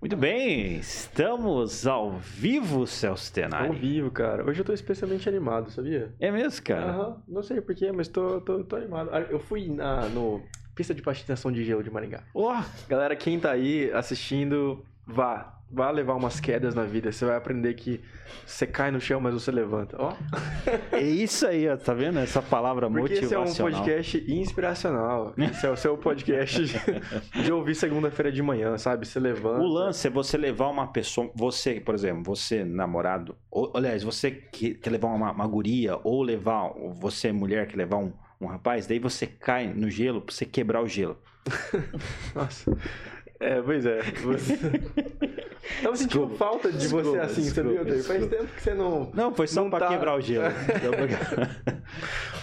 Muito bem, estamos ao vivo, Celso Ao Tenari. vivo, cara. Hoje eu tô especialmente animado, sabia? É mesmo, cara? Aham, não sei porquê, mas tô, tô, tô animado. Ah, Eu fui na no pista de patinação de gelo de Maringá. Ó, Galera, quem tá aí assistindo, vá. Vá levar umas quedas na vida. Você vai aprender que você cai no chão, mas você levanta. Ó, é isso aí, ó, tá vendo? Essa palavra porque esse é um motivacional. podcast inspiracional. Esse é o seu podcast de, de ouvir segunda-feira de manhã, sabe? Você levanta. O lance é você levar uma pessoa, você, por exemplo, você namorado, ou, aliás, você que quer levar uma, uma guria, ou levar, você mulher que levar um, um rapaz, daí você cai no gelo pra você quebrar o gelo. Nossa. É, pois é. Você... Tava sentindo Desculpa. falta de Desculpa, você assim, desculpa, sabia? Faz desculpa. tempo que você não. Não, foi só Não pra tá- quebrar o gelo.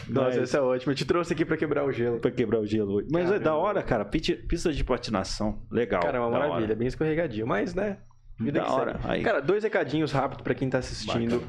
Nossa, Mas- essa é ótima. Eu te trouxe aqui pra quebrar o gelo. pra quebrar o gelo hoje. Mas é Caramba. da hora, cara. Pista de patinação, legal. Cara, é uma da hora. maravilha, bem escorregadio, mas né? Vida Da hora. Aí. Cara, dois recadinhos rápidos pra quem tá assistindo.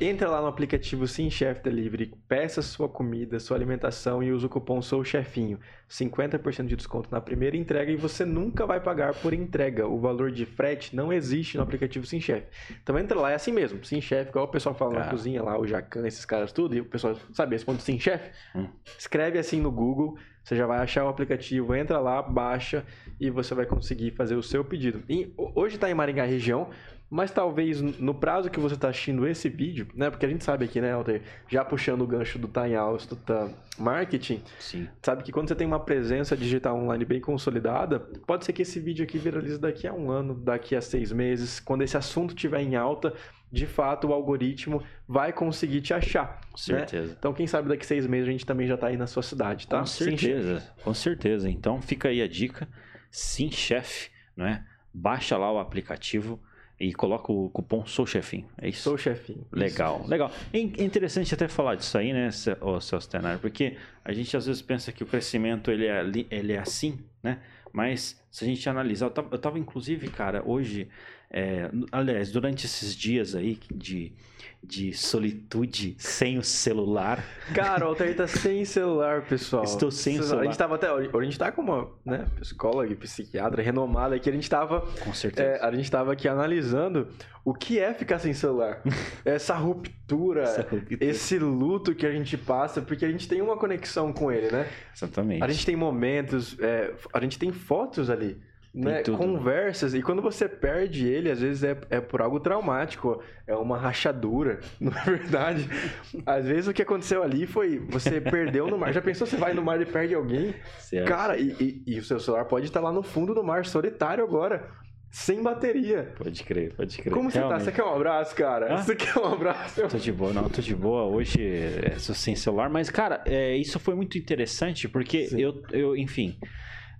Entra lá no aplicativo Sim Chef Delivery, peça sua comida, sua alimentação e usa o cupom Sou Chefinho. 50% de desconto na primeira entrega e você nunca vai pagar por entrega. O valor de frete não existe no aplicativo Sim Chef. Então entra lá, é assim mesmo. Sim Chef, igual o pessoal fala na cozinha lá, o Jacan, esses caras tudo, e o pessoal sabe, responde Sim Chef. Hum. Escreve assim no Google, você já vai achar o aplicativo, entra lá, baixa e você vai conseguir fazer o seu pedido. E ho- hoje está em Maringá região, mas talvez no prazo que você está assistindo esse vídeo, né? Porque a gente sabe aqui, né, Alter, já puxando o gancho do Time House, do Time Marketing, Sim. sabe que quando você tem uma presença digital online bem consolidada, pode ser que esse vídeo aqui viralize daqui a um ano, daqui a seis meses, quando esse assunto estiver em alta, de fato o algoritmo vai conseguir te achar. Com né? certeza. Então, quem sabe daqui seis meses a gente também já tá aí na sua cidade, tá? Com certeza, com certeza. Então fica aí a dica. Sim, chefe, não é? Baixa lá o aplicativo e coloca o cupom Sou Chefinho. É isso. Sou o chefinho. Legal, Isso. legal. É é interessante até falar disso aí, né, Celso Tenari? Porque a gente às vezes pensa que o crescimento ele é, ele é assim, né? Mas se a gente analisar, eu tava, eu tava, inclusive, cara, hoje, é, aliás, durante esses dias aí de, de solitude sem o celular, Cara, o Altair tá sem celular, pessoal. Estou sem Vocês- celular. A gente tava até. A gente tá com uma né, psicóloga e psiquiatra renomada aqui. A gente tava. com certeza. é, a gente tava aqui analisando o que é ficar sem celular. Essa ruptura, Essa ruptura. esse luto que a gente passa, porque a gente tem uma conexão com ele, né? Exatamente. A gente tem momentos, é, a gente tem fotos ali, né? tudo. Conversas, e quando você perde ele, às vezes é, é por algo traumático, é uma rachadura, não é verdade? Às vezes o que aconteceu ali foi, você perdeu no mar. Já pensou, você vai no mar e perde alguém? Certo. Cara, e, e- e o seu celular pode estar lá no fundo do mar, solitário agora, sem bateria. Pode crer, pode crer. Como você tá? Realmente. Você quer um abraço, cara? Hã? Você quer um abraço? Tô de boa, não, tô de boa. Hoje é, sou sem celular, mas, cara, é, isso foi muito interessante porque Sim. eu, eu, enfim,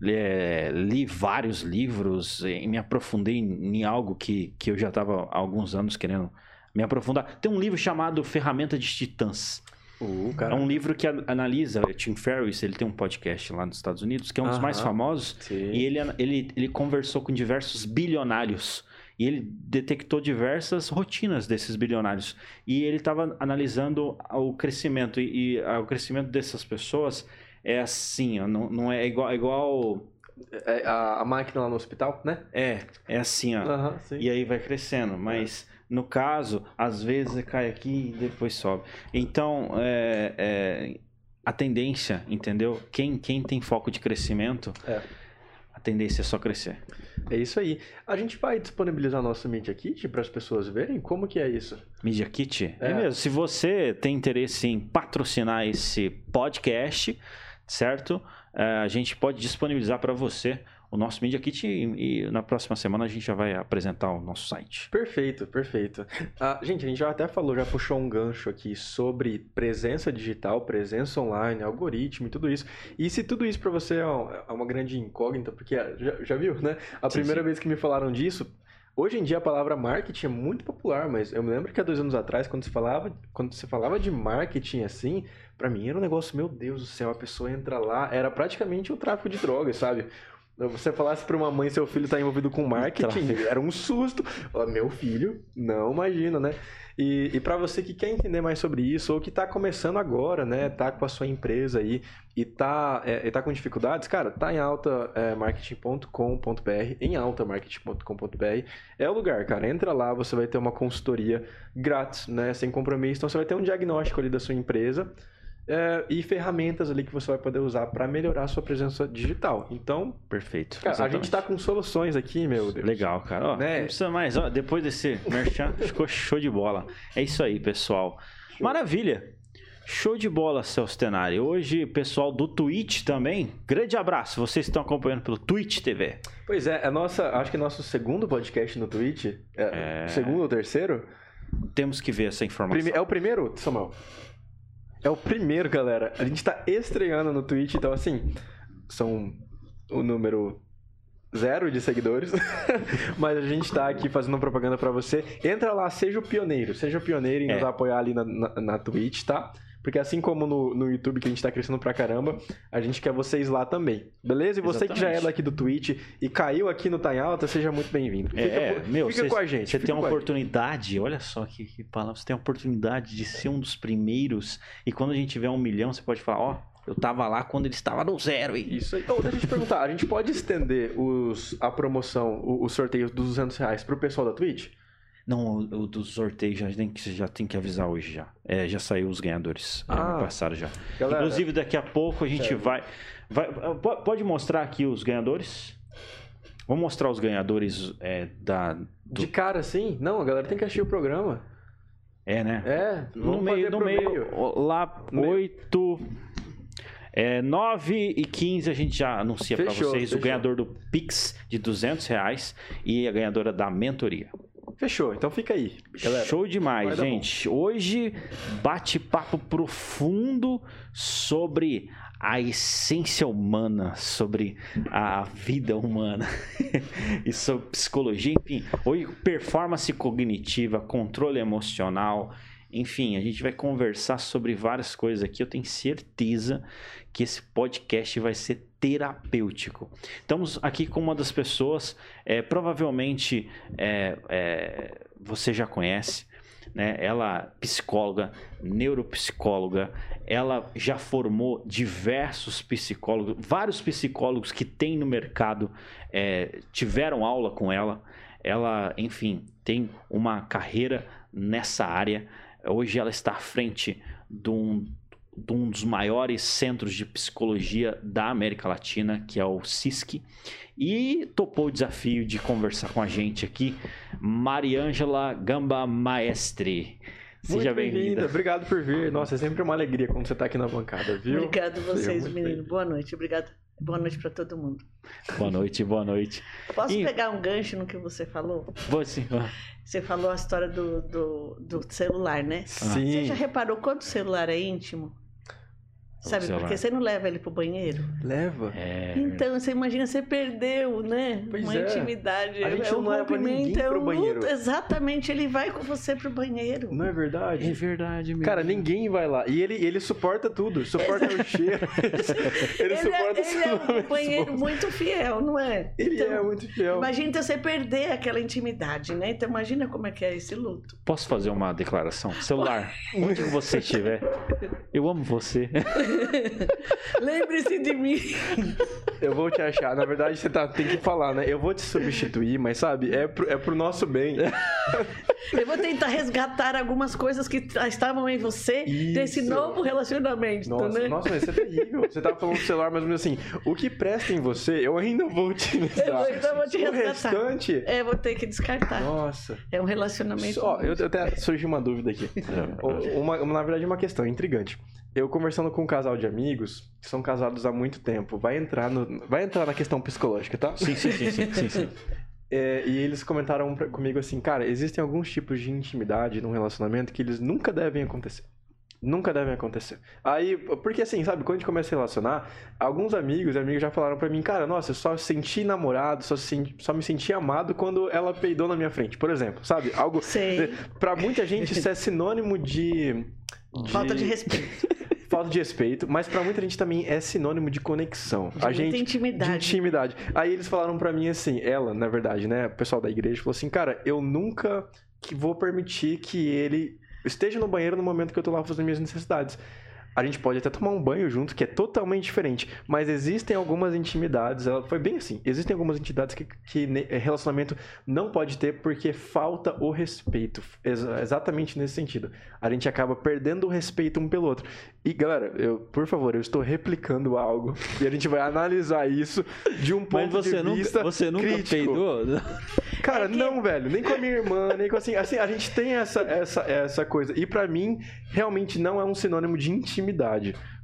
é, li vários livros e me aprofundei em, em algo que, que eu já estava há alguns anos querendo me aprofundar. Tem um livro chamado Ferramenta de Titãs. Uh, É um livro que analisa, o Tim Ferriss, ele tem um podcast lá nos Estados Unidos, que é um dos mais famosos, Sim. e ele, ele, ele conversou com diversos bilionários. E ele detectou diversas rotinas desses bilionários. E ele estava analisando o crescimento. E, e, o crescimento dessas pessoas é assim, ó, não, não é igual. igual É, a, a máquina lá no hospital, né? é, é assim, ó. Sim. E aí vai crescendo. Mas no caso, às vezes cai aqui e depois sobe. Então, é, é, a tendência, entendeu? Quem, quem tem foco de crescimento, É. a tendência é só crescer. É isso aí. A gente vai disponibilizar nosso Media Kit para as pessoas verem como que é isso. Media Kit? É. É. mesmo. Se você tem interesse em patrocinar esse podcast, certo? É, a gente pode disponibilizar para você o nosso Media Kit e, e na próxima semana a gente já vai apresentar o nosso site. Perfeito, perfeito. Ah, gente, a gente já até falou, já puxou um gancho aqui sobre presença digital, presença online, algoritmo e tudo isso. E se tudo isso para você é é uma grande incógnita, porque ah, já, já viu, né? A Sim, primeira sim. vez que me falaram disso, hoje em dia a palavra marketing é muito popular, mas eu me lembro que há dois anos atrás, quando se falava, quando se falava de marketing assim, para mim era um negócio, meu Deus do céu, a pessoa entra lá, era praticamente o tráfico de drogas, sabe? Você falasse pra uma mãe seu filho tá envolvido com marketing, era um susto. Ó, meu filho, não imagina, né? E, e para você que quer entender mais sobre isso, ou que tá começando agora, né? Tá com a sua empresa aí e tá, é, e tá com dificuldades, cara, tá em altamarketing.com.br, é, em altamarketing.com.br é o lugar, cara. Entra lá, você vai ter uma consultoria grátis, né? Sem compromisso. Então você vai ter um diagnóstico ali da sua empresa é, e ferramentas ali que você vai poder usar para melhorar a sua presença digital. Então, perfeito. Cara, a gente está com soluções aqui, meu Deus. Legal, cara. Ó, né? Não precisa mais. Ó, depois desse merchan, ficou show de bola. É isso aí, pessoal. Show. Maravilha. Show de bola, Celso Tenari. Hoje, pessoal do Twitch também. Grande abraço. Vocês estão acompanhando pelo Twitch TV. Pois é, é nossa, acho que é nosso segundo podcast no Twitch. É, é... Segundo ou terceiro? Temos que ver essa informação. Prime... É o primeiro, Samuel? É o primeiro, galera. A gente tá estreando no Twitch, então assim, são o número zero de seguidores, mas a gente tá aqui fazendo propaganda para você. Entra lá, seja o pioneiro, seja o pioneiro em é. nos apoiar ali na, na, na Twitch, tá? Porque assim como no, no YouTube, que a gente tá crescendo pra caramba, a gente quer vocês lá também. Beleza? E você Exatamente. que já é daqui do Twitch e caiu aqui no Time Alta, seja muito bem-vindo. É, é, meu, fica cês, com a gente. Você tem uma oportunidade, gente. olha só que, que palavra, você tem a oportunidade de ser um dos primeiros. E quando a gente tiver um milhão, você pode falar, ó, eu tava lá quando ele estava no zero. E... Isso aí. Então, deixa eu te perguntar, a gente pode estender os, a promoção, o, o sorteio dos 200 reais pro pessoal da Twitch? Não, o, do sorteio já tem, que, já tem que avisar hoje já. É, já saiu os ganhadores. Ah, já passaram já. Galera, Inclusive, daqui a pouco a gente vai, vai. Pode mostrar aqui os ganhadores? Vamos mostrar os ganhadores é, da. Do... De cara, sim? Não, a galera tem que assistir o programa. É, né? É, no meio, no meio, meio. Lá, no 8. É, 9 e 15 a gente já anuncia para vocês fechou. o ganhador do Pix de 200 reais e a ganhadora da mentoria. Fechou, então fica aí. Galera. Show demais, gente. Hoje, bate-papo profundo sobre a essência humana, sobre a vida humana e sobre psicologia, enfim. Hoje, performance cognitiva, controle emocional. Enfim, a gente vai conversar sobre várias coisas aqui. Eu tenho certeza que esse podcast vai ser terapêutico. Estamos aqui com uma das pessoas, é, provavelmente é, é, você já conhece, né? Ela psicóloga, neuropsicóloga, ela já formou diversos psicólogos, vários psicólogos que tem no mercado é, tiveram aula com ela. Ela, enfim, tem uma carreira nessa área. Hoje ela está à frente de um de um dos maiores centros de psicologia da América Latina, que é o CISC, e topou o desafio de conversar com a gente aqui, Mariângela Gamba Maestre. Seja bem-vinda. Bem Obrigado por vir. Nossa, é sempre uma alegria quando você está aqui na bancada, viu? Obrigado a vocês, menino. Boa noite. Obrigado. Boa noite para todo mundo. Boa noite, boa noite. Posso e... pegar um gancho no que você falou? Vou sim. Você falou a história do, do, do celular, né? Sim. Você já reparou quanto celular é íntimo? Sabe, porque você não leva ele pro banheiro? Leva. É... Então, você imagina, você perdeu, né? Pois Uma é. intimidade. A gente é não leva ninguém é pro banheiro. Exatamente, ele vai com você pro banheiro. Não é verdade? É verdade mesmo. Cara, ninguém vai lá. E ele, ele suporta tudo. Suporta o cheiro. ele, ele suporta é, Ele é um banheiro muito fiel, não é? Ele então, é muito fiel. Imagina então, você perder aquela intimidade, né? Então imagina como é que é esse luto. Posso fazer uma declaração? Celular, onde você estiver, eu amo você. Lembre-se de mim. Eu vou te achar. Na verdade, você tá, tem que falar, né? Eu vou te substituir, mas sabe, é pro, é pro nosso bem. Eu vou tentar resgatar algumas coisas que estavam em você Isso. desse novo relacionamento. Nossa, né? nossa, mas você é terrível. Você tava falando do celular, mas assim, o que presta em você, eu ainda vou utilizar. Eu ainda vou te resgatar. O restante... É, vou ter que descartar. Nossa. É um relacionamento. Ó, eu, eu até surgiu uma dúvida aqui. Uma, uma, na verdade, uma questão intrigante eu conversando com um casal de amigos, que são casados há muito tempo, vai entrar, no, vai entrar na questão psicológica, tá? Sim, sim, sim, sim, sim, sim. É, e eles comentaram pra, comigo assim, cara, existem alguns tipos de intimidade num relacionamento que eles nunca devem acontecer. Nunca devem acontecer. Aí, porque assim, sabe, quando a gente começa a relacionar, alguns amigos e amigas já falaram para mim, cara, nossa, eu só senti namorado, só, senti, só me senti amado quando ela peidou na minha frente, por exemplo, sabe? Algo. Sei. Pra muita gente isso é sinônimo de. de... Falta de respeito. falta de respeito, mas pra muita gente também é sinônimo de conexão. De a muita gente intimidade. de intimidade. Aí eles falaram pra mim assim, ela, na verdade, né, o pessoal da igreja falou assim, cara, eu nunca que vou permitir que ele esteja no banheiro no momento que eu tô lá fazendo minhas necessidades. A gente pode até tomar um banho junto, que é totalmente diferente. Mas existem algumas intimidades. Ela foi bem assim. Existem algumas intimidades que, que ne- relacionamento não pode ter porque falta o respeito. Exa- exatamente nesse sentido. A gente acaba perdendo o respeito um pelo outro. E, galera, eu, por favor, eu estou replicando algo. E a gente vai analisar isso de um ponto Mas você de nunca, vista você nunca crítico. peidou? Cara, É que- não, velho. Nem com a minha irmã, nem com assim. Assim, a gente tem essa, essa, essa coisa. E pra mim, realmente não é um sinônimo de intimidade.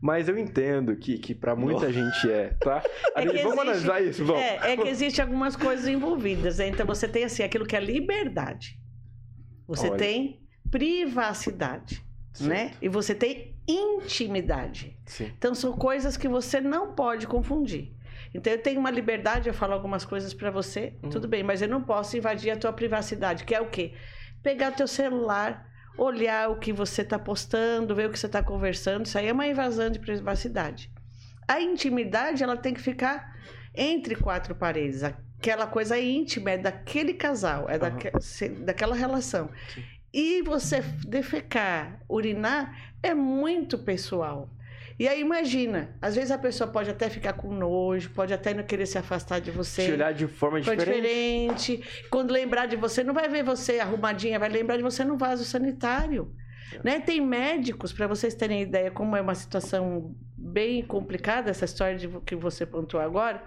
Mas eu entendo que, que pra muita gente é, tá? É gente- vamos existe- analisar isso, vamos. É, é que existe algumas coisas envolvidas. né? Então você tem assim aquilo que é liberdade. Você Olha. tem privacidade, Certo. né? E você tem intimidade. Sim. Então são coisas que você não pode confundir. Então eu tenho uma liberdade, eu falo algumas coisas pra você, Uhum. tudo bem, mas eu não posso invadir a tua privacidade, que é o quê? Pegar o teu celular, olhar o que você está postando, ver o que você está conversando, isso aí é uma invasão de privacidade. A intimidade, ela tem que ficar entre quatro paredes. Aquela coisa íntima é daquele casal, é daque- daquela relação. Sim. E você defecar, urinar, é muito pessoal. E aí imagina, às vezes a pessoa pode até ficar com nojo, pode até não querer se afastar de você. Te olhar de forma diferente. diferente. Quando lembrar de você, não vai ver você arrumadinha, vai lembrar de você no vaso sanitário. Né? Tem médicos, para vocês terem ideia, como é uma situação bem complicada, essa história de, que você pontuou agora,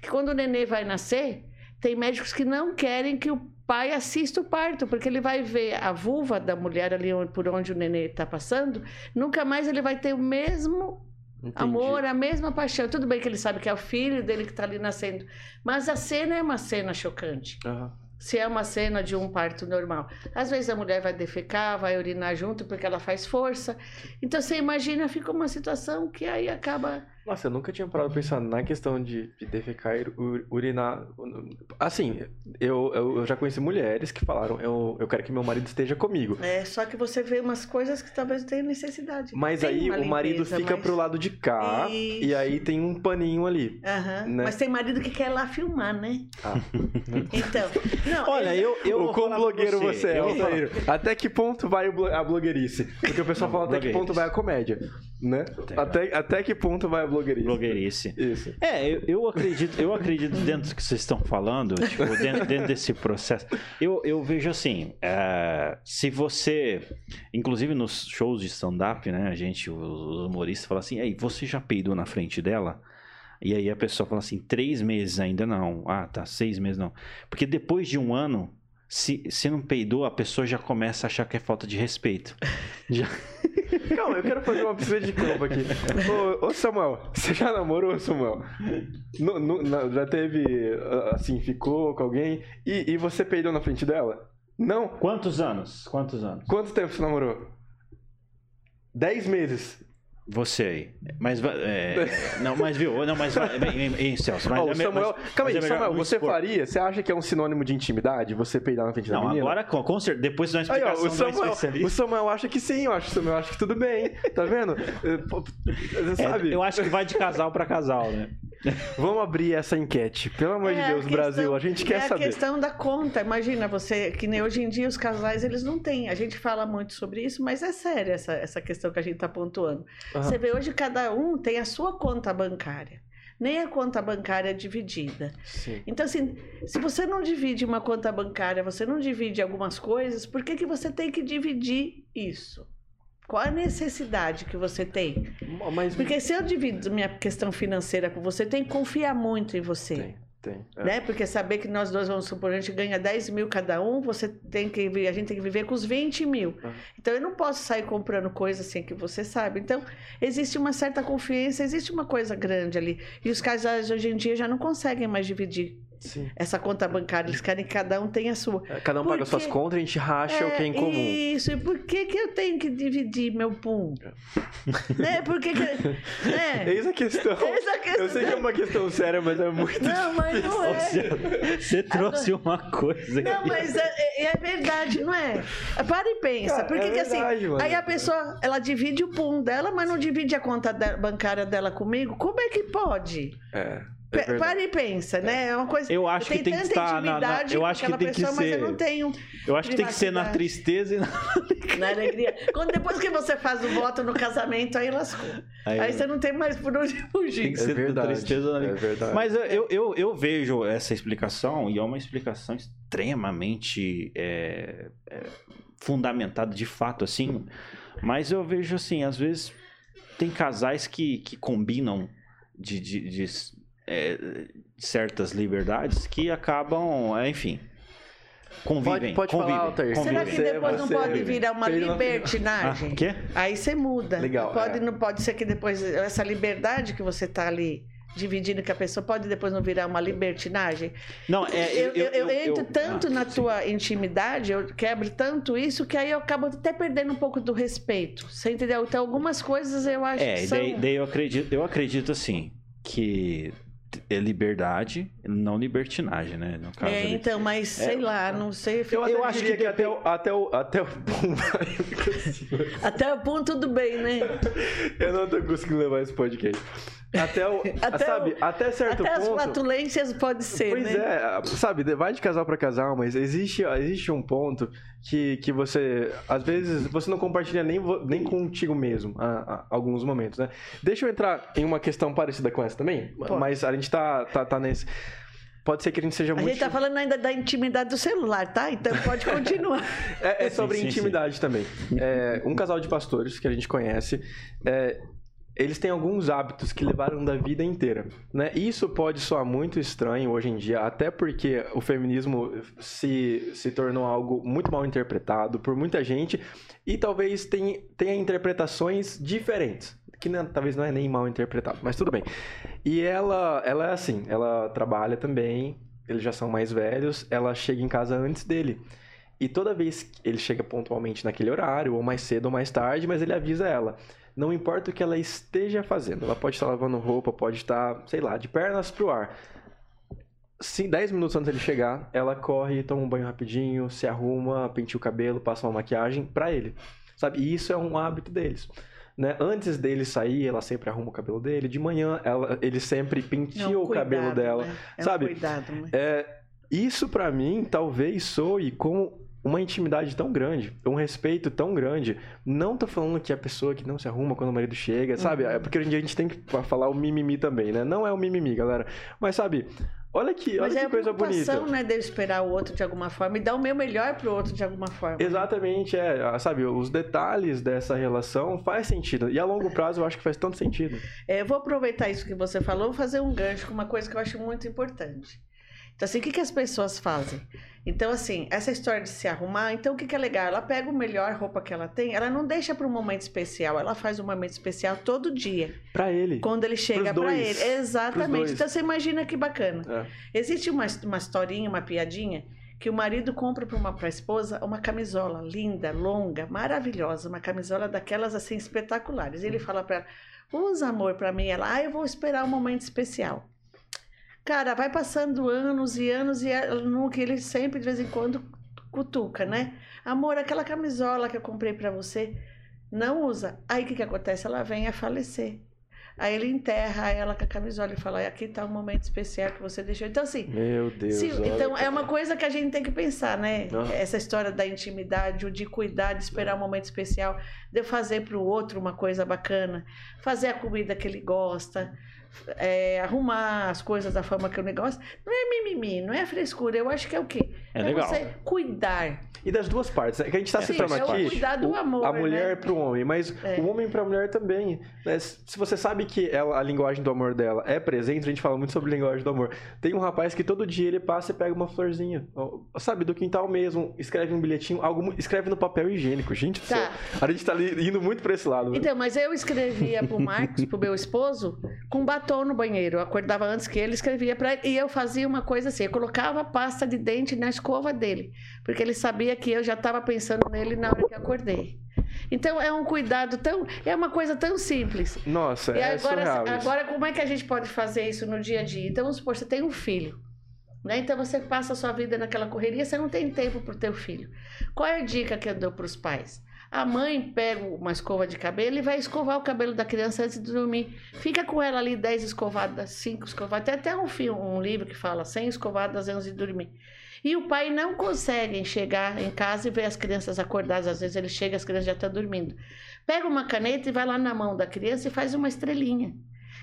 que quando o nenê vai nascer, tem médicos que não querem que o pai assista o parto, porque ele vai ver a vulva da mulher ali por onde o nenê está passando, nunca mais ele vai ter o mesmo Entendi. amor, a mesma paixão. Tudo bem que ele sabe que é o filho dele que está ali nascendo, mas a cena é uma cena chocante. Aham. Se é uma cena de um parto normal. Às vezes a mulher vai defecar, vai urinar junto porque ela faz força. Então você imagina, fica uma situação que aí acaba. Nossa, eu nunca tinha parado pra pensar na questão de, de defecar e ur- urinar. Assim, eu, eu, já conheci mulheres que falaram, eu, eu quero que meu marido esteja comigo. É, só que você vê umas coisas que talvez tenha necessidade. Mas Tem aí o marido limpeza, fica mas- pro lado de cá e Isso. aí tem um paninho ali. Aham. né? Mas tem marido que quer ir lá filmar, né? Ah. Então. Não, Olha, eu, eu o quão blogueiro você, é, eu vou falar- Altair? Até que ponto vai a blogueirice? Porque o pessoal Não, fala até que ponto vai a comédia, né? Até, até que ponto vai a blogueirice? Blogueirice. Isso. É, eu, eu acredito, eu acredito dentro do que vocês estão falando, tipo, dentro, dentro desse processo. Eu, eu vejo assim, é, se você, inclusive nos shows de stand-up, né, a gente, os humoristas falam assim, aí você já peidou na frente dela? E aí a pessoa fala assim, três meses ainda não. Ah, tá, seis meses não. Porque depois de um ano, se, se não peidou, a pessoa já começa a achar que é falta de respeito. Já... Calma, eu quero fazer uma pesquisa de campo aqui. Ô, ô, Samuel, você já namorou, Samuel? Nu- nu- na- já teve, ah, assim, ficou com alguém e, e você peidou na frente dela? Não? Quantos anos? Quantos anos? Quanto tempo você namorou? Dez meses. Você aí. Mas, é, não, mas viu, não, mas, em, Celso, mas, o é me- Samuel, mas- calma mas aí, é melhor Samuel, não você expor. faria? Você acha que é um sinônimo de intimidade você peidar na frente da Não, menina? agora com, com certeza, depois de uma Aí, ó, explicação o, Samuel, o especialista. Samuel acha que sim, eu acho, o Samuel acha que tudo bem, tá vendo? É, Você É, sabe? eu acho que vai de casal pra casal, né? Vamos abrir essa enquete, pelo amor É de Deus, questão- Brasil, a gente quer é saber. a questão da conta. Imagina você, que nem hoje em dia os casais eles não têm. A gente fala muito sobre isso, mas é sério essa, essa questão que a gente está pontuando. Você vê hoje cada um tem a sua conta bancária. Nem a conta bancária é dividida. Sim. Então, assim, se você não divide uma conta bancária, você não divide algumas coisas, por que, que você tem que dividir isso? Qual a necessidade que você tem? Mas Porque se eu divido minha questão financeira com você, tem que confiar muito em você tem, tem. é. né? Porque saber que nós dois, vamos supor, a gente ganha 10 mil cada um, você tem que a gente tem que viver com os 20 mil. Ah. Então eu não posso sair comprando coisas assim que você sabe. Então existe uma certa confiança, existe uma coisa grande ali. E os casais hoje em dia já não conseguem mais dividir Sim. essa conta bancária. Eles querem que cada um tenha a sua. É, Cada um paga suas contas, a gente racha o que é em comum. Isso, e por que, que eu tenho que dividir meu pum? né? Por que. que né? Eis a questão. É a questão. Eu sei que é uma questão séria, mas é muito Não, mas não é. Você, você trouxe uma coisa Não, aqui. mas é, é- é verdade, não é? Para e pensa. Cara, Por que é que assim? verdade, mano. Aí a pessoa, ela divide o pum dela, mas não divide a conta bancária dela comigo. Como é que pode? É. É. Para e pensa, né? É uma coisa. Eu acho que tenho tem que tanta estar na- na- intimidade eu com acho que aquela tem que pessoa, mas ser- eu não tenho Eu acho que tem que ser na tristeza e na. na alegria. Quando depois que você faz o voto no casamento, aí lascou. Aí- Aí, você não tem mais por onde Tem fugir. que É ser na verdade. tristeza. ou na É alegria. verdade. Mas eu, eu, eu, eu vejo essa explicação e é uma explicação extremamente é, é, fundamentada de fato, assim. Mas eu vejo assim, às vezes tem casais que, que combinam de, de, de, é, certas liberdades que acabam, é, enfim, convivem. Pode- pode falar, convivem, Altair. Será que Você- depois não você- pode virar uma não- Ah, libertinagem? o quê? Aí você muda. Legal, Pode, é. não pode ser que depois essa liberdade que você tá ali dividindo com a pessoa pode depois não virar uma libertinagem. Não, é, eu, eu, eu entro eu- tanto ah, na sim. tua intimidade, eu quebro tanto isso que aí eu acabo até perdendo um pouco do respeito. Você entendeu? Então algumas coisas eu acho É, que são. daí, daí eu acredito, eu acredito assim, que é liberdade, não libertinagem, né? No caso É, ali. então, mas sei lá, não sei. Eu, Eu até acho que que, até, o, até o. Até o. Até o ponto tudo bem, né? eu não tô conseguindo levar esse podcast. Até o. Até sabe, o- até certo Até as ponto. flatulências pode ser, Pois né? é, sabe, vai de casal pra casal, mas existe, existe um ponto que, que você, às vezes, você não compartilha nem, nem contigo mesmo, a, a- alguns momentos, né? Deixa eu entrar em uma questão parecida com essa também, Pode. mas a gente tá, tá, tá nesse... Pode ser que a gente seja A muito... gente tá falando ainda da intimidade do celular, tá? Então pode continuar. É, é sobre Sim, sim, intimidade também. É, um casal de pastores que a gente conhece, é, eles têm alguns hábitos que levaram da vida inteira. Né? Isso pode soar muito estranho hoje em dia, até porque o feminismo se, se tornou algo muito mal interpretado por muita gente e talvez tenha, tenha interpretações diferentes. Que não- talvez não é nem mal interpretado, mas tudo bem. E ela, ela é assim, ela trabalha também, eles já são mais velhos, ela chega em casa antes dele. E toda vez que ele chega pontualmente naquele horário, ou mais cedo ou mais tarde, mas ele avisa ela. Não importa o que ela esteja fazendo. Ela pode estar lavando roupa, pode estar, sei lá, de pernas pro ar. Sim, 10 minutos antes dele chegar, ela corre, toma um banho rapidinho, se arruma, penteia o cabelo, passa uma maquiagem pra ele. Sabe? E isso é um hábito deles. Né? Antes dele sair, ela sempre arruma o cabelo dele. De manhã, ela, ele sempre penteia É um o cabelo dela. né? É sabe? Um cuidado, né? É, isso pra mim talvez soe como uma intimidade tão grande, um respeito tão grande. Não tô falando que a pessoa que não se arruma quando o marido chega, sabe? Uhum. É porque hoje em dia a gente tem que falar o mimimi também, né? Não é o mimimi, galera. Mas sabe, olha que, Mas olha é que a coisa bonita. preocupação, né, de eu esperar o outro de alguma forma e dar o meu melhor pro outro de alguma forma. Exatamente, é. Sabe, os detalhes dessa relação faz sentido. E a longo prazo eu acho que faz tanto sentido. É, eu vou aproveitar isso que você falou, fazer um gancho com uma coisa que eu acho muito importante. Então, assim, o que, que as pessoas fazem? Então, assim, essa história de se arrumar, então o que, que é legal? Ela pega o melhor roupa que ela tem, ela não deixa para um momento especial, ela faz um momento especial todo dia, Pra ele. quando ele chega para ele. Exatamente. Então, você imagina que bacana. É. Existe uma, uma historinha, uma piadinha, que o marido compra para uma pra esposa uma camisola linda, longa, maravilhosa, uma camisola daquelas assim espetaculares. E ele fala para ela: "Usa amor para mim". Ela: "Ah, eu vou esperar um momento especial". Cara, vai passando anos e anos e que ele sempre de vez em quando cutuca, né? Amor, aquela camisola que eu comprei para você, não usa. Aí o que que acontece? Ela vem a falecer. Aí ele enterra ela com a camisola e fala: aqui tá um momento especial que você deixou. Então, assim, Meu Deus. se- então é uma coisa que a gente tem que pensar, né? Aham. Essa história da intimidade, o de cuidar, de esperar um momento especial, de eu fazer para o outro uma coisa bacana, fazer a comida que ele gosta, é, arrumar as coisas da forma que eu gosto. Não é mimimi, não é frescura. Eu acho que é o quê? É legal. você cuidar. E das duas partes. É que a gente está É, citando Sim, é o cuidar do o- amor, a mulher né? para o homem, mas É. o homem para a mulher também. né? Se você sabe que ela, a linguagem do amor dela é presente, a gente fala muito sobre linguagem do amor. Tem um rapaz que todo dia ele passa e pega uma florzinha, sabe, do quintal mesmo, escreve um bilhetinho, algo, escreve no papel higiênico. Gente Tá. A gente tá ali indo muito para esse lado. né? Então, mas eu escrevia pro Marcos, pro meu esposo, com batom no banheiro. Eu acordava antes que ele, escrevia para ele. E eu fazia uma coisa assim: eu colocava a pasta de dente na escova dele. Porque ele sabia que eu já estava pensando nele na hora que acordei. Então, é um cuidado tão. É uma coisa tão simples. Nossa, E é agora, surreal agora, como é que a gente pode fazer isso no dia a dia? Então, vamos supor, você tem um filho. Né? Então, você passa a sua vida naquela correria, você não tem tempo para o teu filho. Qual é a dica que eu dou para os pais? A mãe pega uma escova de cabelo e vai escovar o cabelo da criança antes de dormir. Fica com ela ali 10 escovadas, 5 escovadas. Tem até um, filme, um livro que fala 100 escovadas antes de dormir. E o pai não consegue chegar em casa e ver as crianças acordadas. Às vezes ele chega, as crianças já estão dormindo. Pega uma caneta e vai lá na mão da criança e faz uma estrelinha.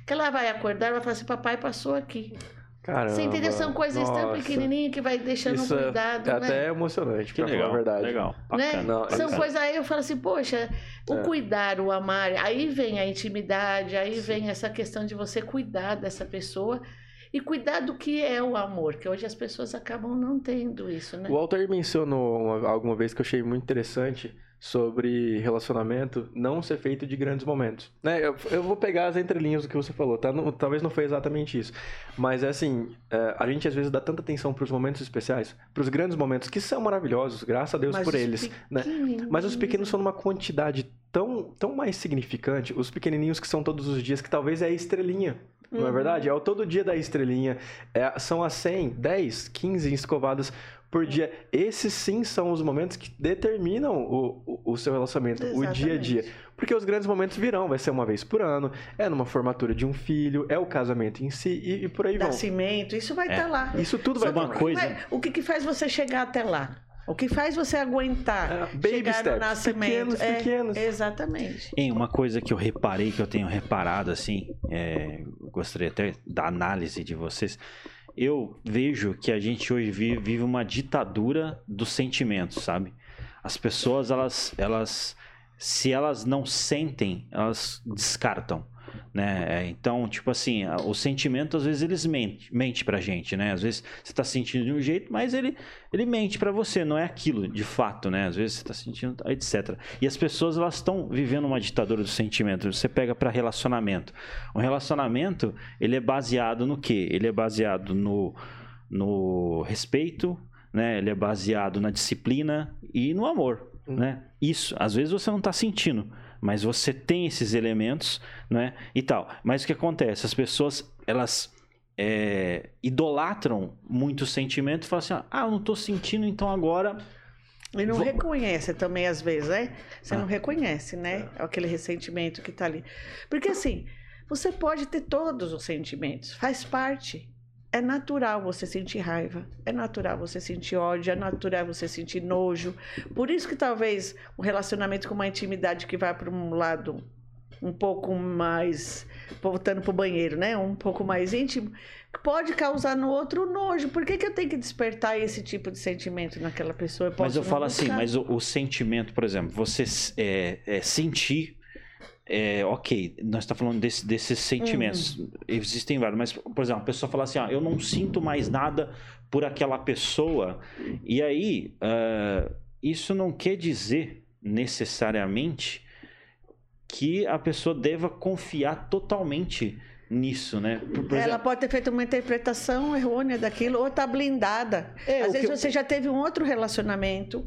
Que ela vai acordar e vai falar assim: papai passou aqui. Caramba. Você entendeu? São coisas tão Nossa. pequenininhas que vai deixando Isso é- cuidado. é né? até emocionante, Que pra falar legal. a verdade. Legal. Né? Não, São bacana. coisas aí eu falo assim, poxa, o É. cuidar, o amar, aí vem a intimidade, aí vem essa questão de você cuidar dessa pessoa e cuidar do que é o amor, que hoje as pessoas acabam não tendo isso, né? O Walter mencionou uma- alguma vez que eu achei muito interessante sobre relacionamento não ser feito de grandes momentos. Né? Eu, eu vou pegar as entrelinhas do que você falou, tá? Não- talvez não foi exatamente isso. Mas é assim, é, a gente às vezes dá tanta atenção para os momentos especiais, para os grandes momentos, que são maravilhosos, graças a Deus Mas por eles. Né? Mas os pequenos são numa quantidade tão, tão mais significante, os pequenininhos que são todos os dias, que talvez é a estrelinha. Não é Uhum. verdade? É o todo dia da estrelinha. É, são as 100, 10, 15 escovadas por dia. Esses sim são os momentos que determinam o, o, o seu relacionamento, o dia a dia. Exatamente. Porque os grandes momentos virão, vai ser uma vez por ano, é numa formatura de um filho, é o casamento em si e, e por aí vão. Nascimento, isso vai É. estar lá. Isso tudo vai Sabe uma estar lá. coisa? Vai- o que, que faz você chegar até lá? O que faz você aguentar É, baby chegar steps, no nascimento? pequenos, É, pequenos. Exatamente. Em uma coisa que eu reparei, que eu tenho reparado assim, é, gostaria até da análise de vocês. Eu vejo que a gente hoje vive, vive uma ditadura dos sentimentos, sabe? As pessoas, elas, elas, se elas não sentem, elas descartam, né? É, Então, tipo assim, o sentimento às vezes eles mente, mente pra gente, né? Às vezes você tá sentindo de um jeito, mas ele, ele mente pra você, não é aquilo de fato, né? Às vezes você tá sentindo, etc. E as pessoas elas estão vivendo uma ditadura do sentimento. Você pega para relacionamento. Um relacionamento, ele é baseado no quê? Ele é baseado no, no respeito, né? Ele é baseado na disciplina e no amor, Hum. né? Isso, às vezes você não está sentindo, mas você tem esses elementos, né? E tal. Mas o que acontece? As pessoas, elas é, idolatram muito o sentimento e falam assim, ah, eu não estou sentindo, então agora E não Vou- reconhece também, às vezes, né? Você Ah. não reconhece, né? Aquele ressentimento que tá ali. Porque assim, você pode ter todos os sentimentos, faz parte. É natural você sentir raiva, é natural você sentir ódio, é natural você sentir nojo. Por isso que talvez um relacionamento com uma intimidade que vai para um lado um pouco mais voltando pro banheiro, né? Um pouco mais íntimo, pode causar no outro nojo. Por que, que eu tenho que despertar esse tipo de sentimento naquela pessoa? Mas posso eu falo assim, buscar. mas o, o sentimento, por exemplo, você é, é, sentir. É, ok, nós estamos falando desse- desses sentimentos. Uhum. Existem vários, mas, por exemplo, a pessoa fala assim: ah, eu não sinto mais nada por aquela pessoa. E aí, ah, isso não quer dizer necessariamente que a pessoa deva confiar totalmente nisso, né? Por, por Ela exemplo, pode ter feito uma interpretação errônea daquilo, ou tá blindada. É, Às vezes que você já teve um outro relacionamento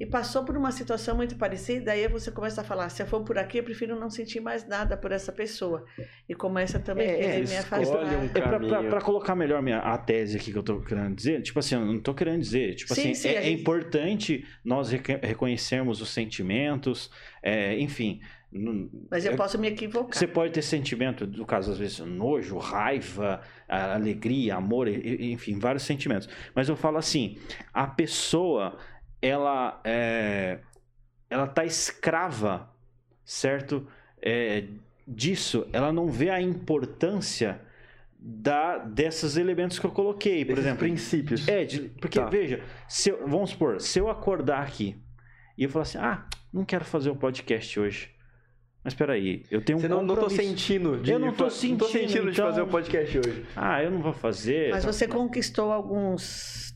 e passou por uma situação muito parecida, aí você começa a falar, se eu for por aqui, eu prefiro não sentir mais nada por essa pessoa. E começa também É, a é, querer me afastar. um É pra colocar melhor minha, a tese aqui que eu tô querendo dizer, tipo assim, eu não tô querendo dizer, tipo Sim, assim, sim, é, é gente- importante nós reco- reconhecermos os sentimentos, é, enfim. Mas eu é- posso me equivocar. Você pode ter sentimento, no caso, às vezes, nojo, raiva, alegria, amor, enfim, vários sentimentos. Mas eu falo assim, a pessoa, ela é, ela tá escrava, certo? É, disso, ela não vê a importância da, desses elementos que eu coloquei, por Esses exemplo. princípios. É, de- porque Tá. veja, se eu- vamos supor, se eu acordar aqui e eu falar assim, ah, não quero fazer o podcast hoje. Mas peraí, eu tenho um Você não, não tô sentindo de Eu não tô não tô sentindo, sentindo de então- fazer o podcast hoje. Ah, eu não vou fazer. Mas tá- você conquistou alguns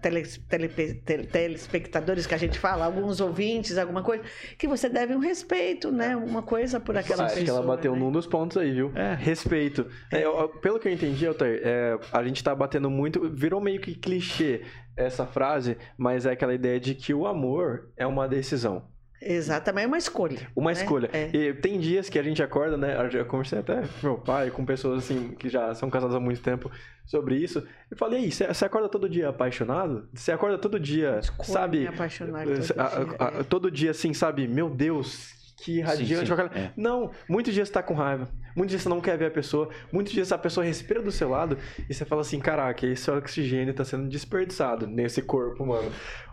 teles- tele- tele- telespectadores que a gente fala, alguns ouvintes, alguma coisa, que você deve um respeito, né? Uma coisa por aquela Acho pessoa. que ela bateu né? num dos pontos aí, viu? É. Respeito. É, eu- pelo que eu entendi, Altair, é, a gente tá batendo muito. Virou meio que clichê essa frase, mas é aquela ideia de que o amor é uma decisão. Exatamente, é uma escolha. Uma né? escolha. É. E tem dias que a gente acorda, né? Eu conversei até com meu pai, com pessoas assim que já são casadas há muito tempo sobre isso. E falei, "Ei, você você acorda todo dia apaixonado? Você acorda todo dia, Escolha sabe? me apaixonar todo a- a- dia, a- é. todo dia assim, sabe? Meu Deus, que radiante. sim, aquela- é. Não, muitos dias você tá com raiva. Muitos dias você não quer ver a pessoa. Muitos dias a pessoa respira do seu lado e você fala assim: caraca, esse oxigênio tá sendo desperdiçado nesse corpo, mano.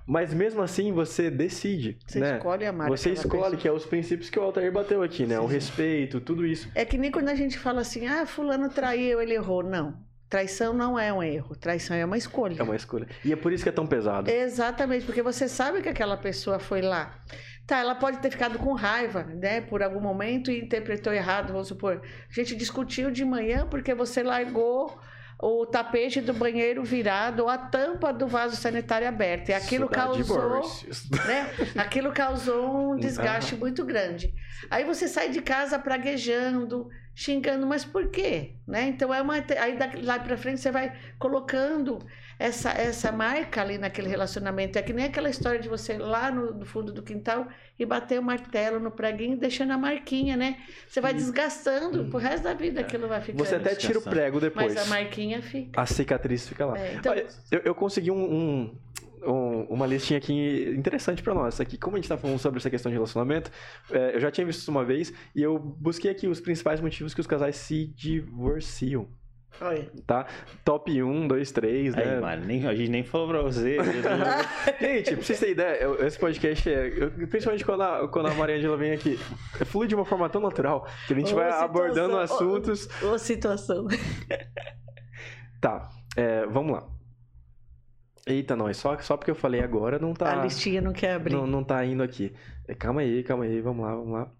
Mas mesmo assim você decide, Você né? escolhe amar Você escolhe, pessoa. que é os princípios que o Altair bateu aqui, né? Sim, o respeito, tudo isso. É que nem quando a gente fala assim, ah, fulano traiu, ele errou. Não. Traição não é um erro. Traição é uma escolha. É uma escolha. E é por isso que é tão pesado. Exatamente, porque você sabe que aquela pessoa foi lá. Tá, ela pode ter ficado com raiva, né, por algum momento e interpretou errado, vamos supor. A gente discutiu de manhã porque você largou o tapete do banheiro virado ou a tampa do vaso sanitário aberta. E aquilo causou, né? Aquilo causou um desgaste muito grande. Aí você sai de casa praguejando, xingando, mas por quê? Né? Então é uma aí lá para frente você vai colocando essa essa marca ali naquele relacionamento. É que nem aquela história de você ir lá no, no fundo do quintal e bater o martelo no preguinho, deixando a marquinha, né? Você vai desgastando pro resto da vida aquilo vai ficando. Você até tira o prego depois. Mas a marquinha fica. A cicatriz fica lá. É, então- Olha, eu, eu consegui um, um- um- uma listinha aqui interessante pra nós. Aqui, como a gente tá falando sobre essa questão de relacionamento, é, eu já tinha visto isso uma vez e eu busquei aqui os principais motivos que os casais se divorciam, Olha. tá? Top 1, 2, 3, né? Aí, mano, nem, a gente nem falou pra você. Gente, pra vocês terem ideia, eu- esse podcast é. eu- principalmente quando a, quando a Maria Angela vem aqui, flui de uma forma tão natural que a gente Ô, vai situação, abordando ô, assuntos. Ô, situação. Tá, é, vamos lá. Eita, não, é só, só porque eu falei agora não tá. A listinha não quer abrir. Não, não tá indo aqui. É, Calma aí, calma aí, vamos lá, vamos lá.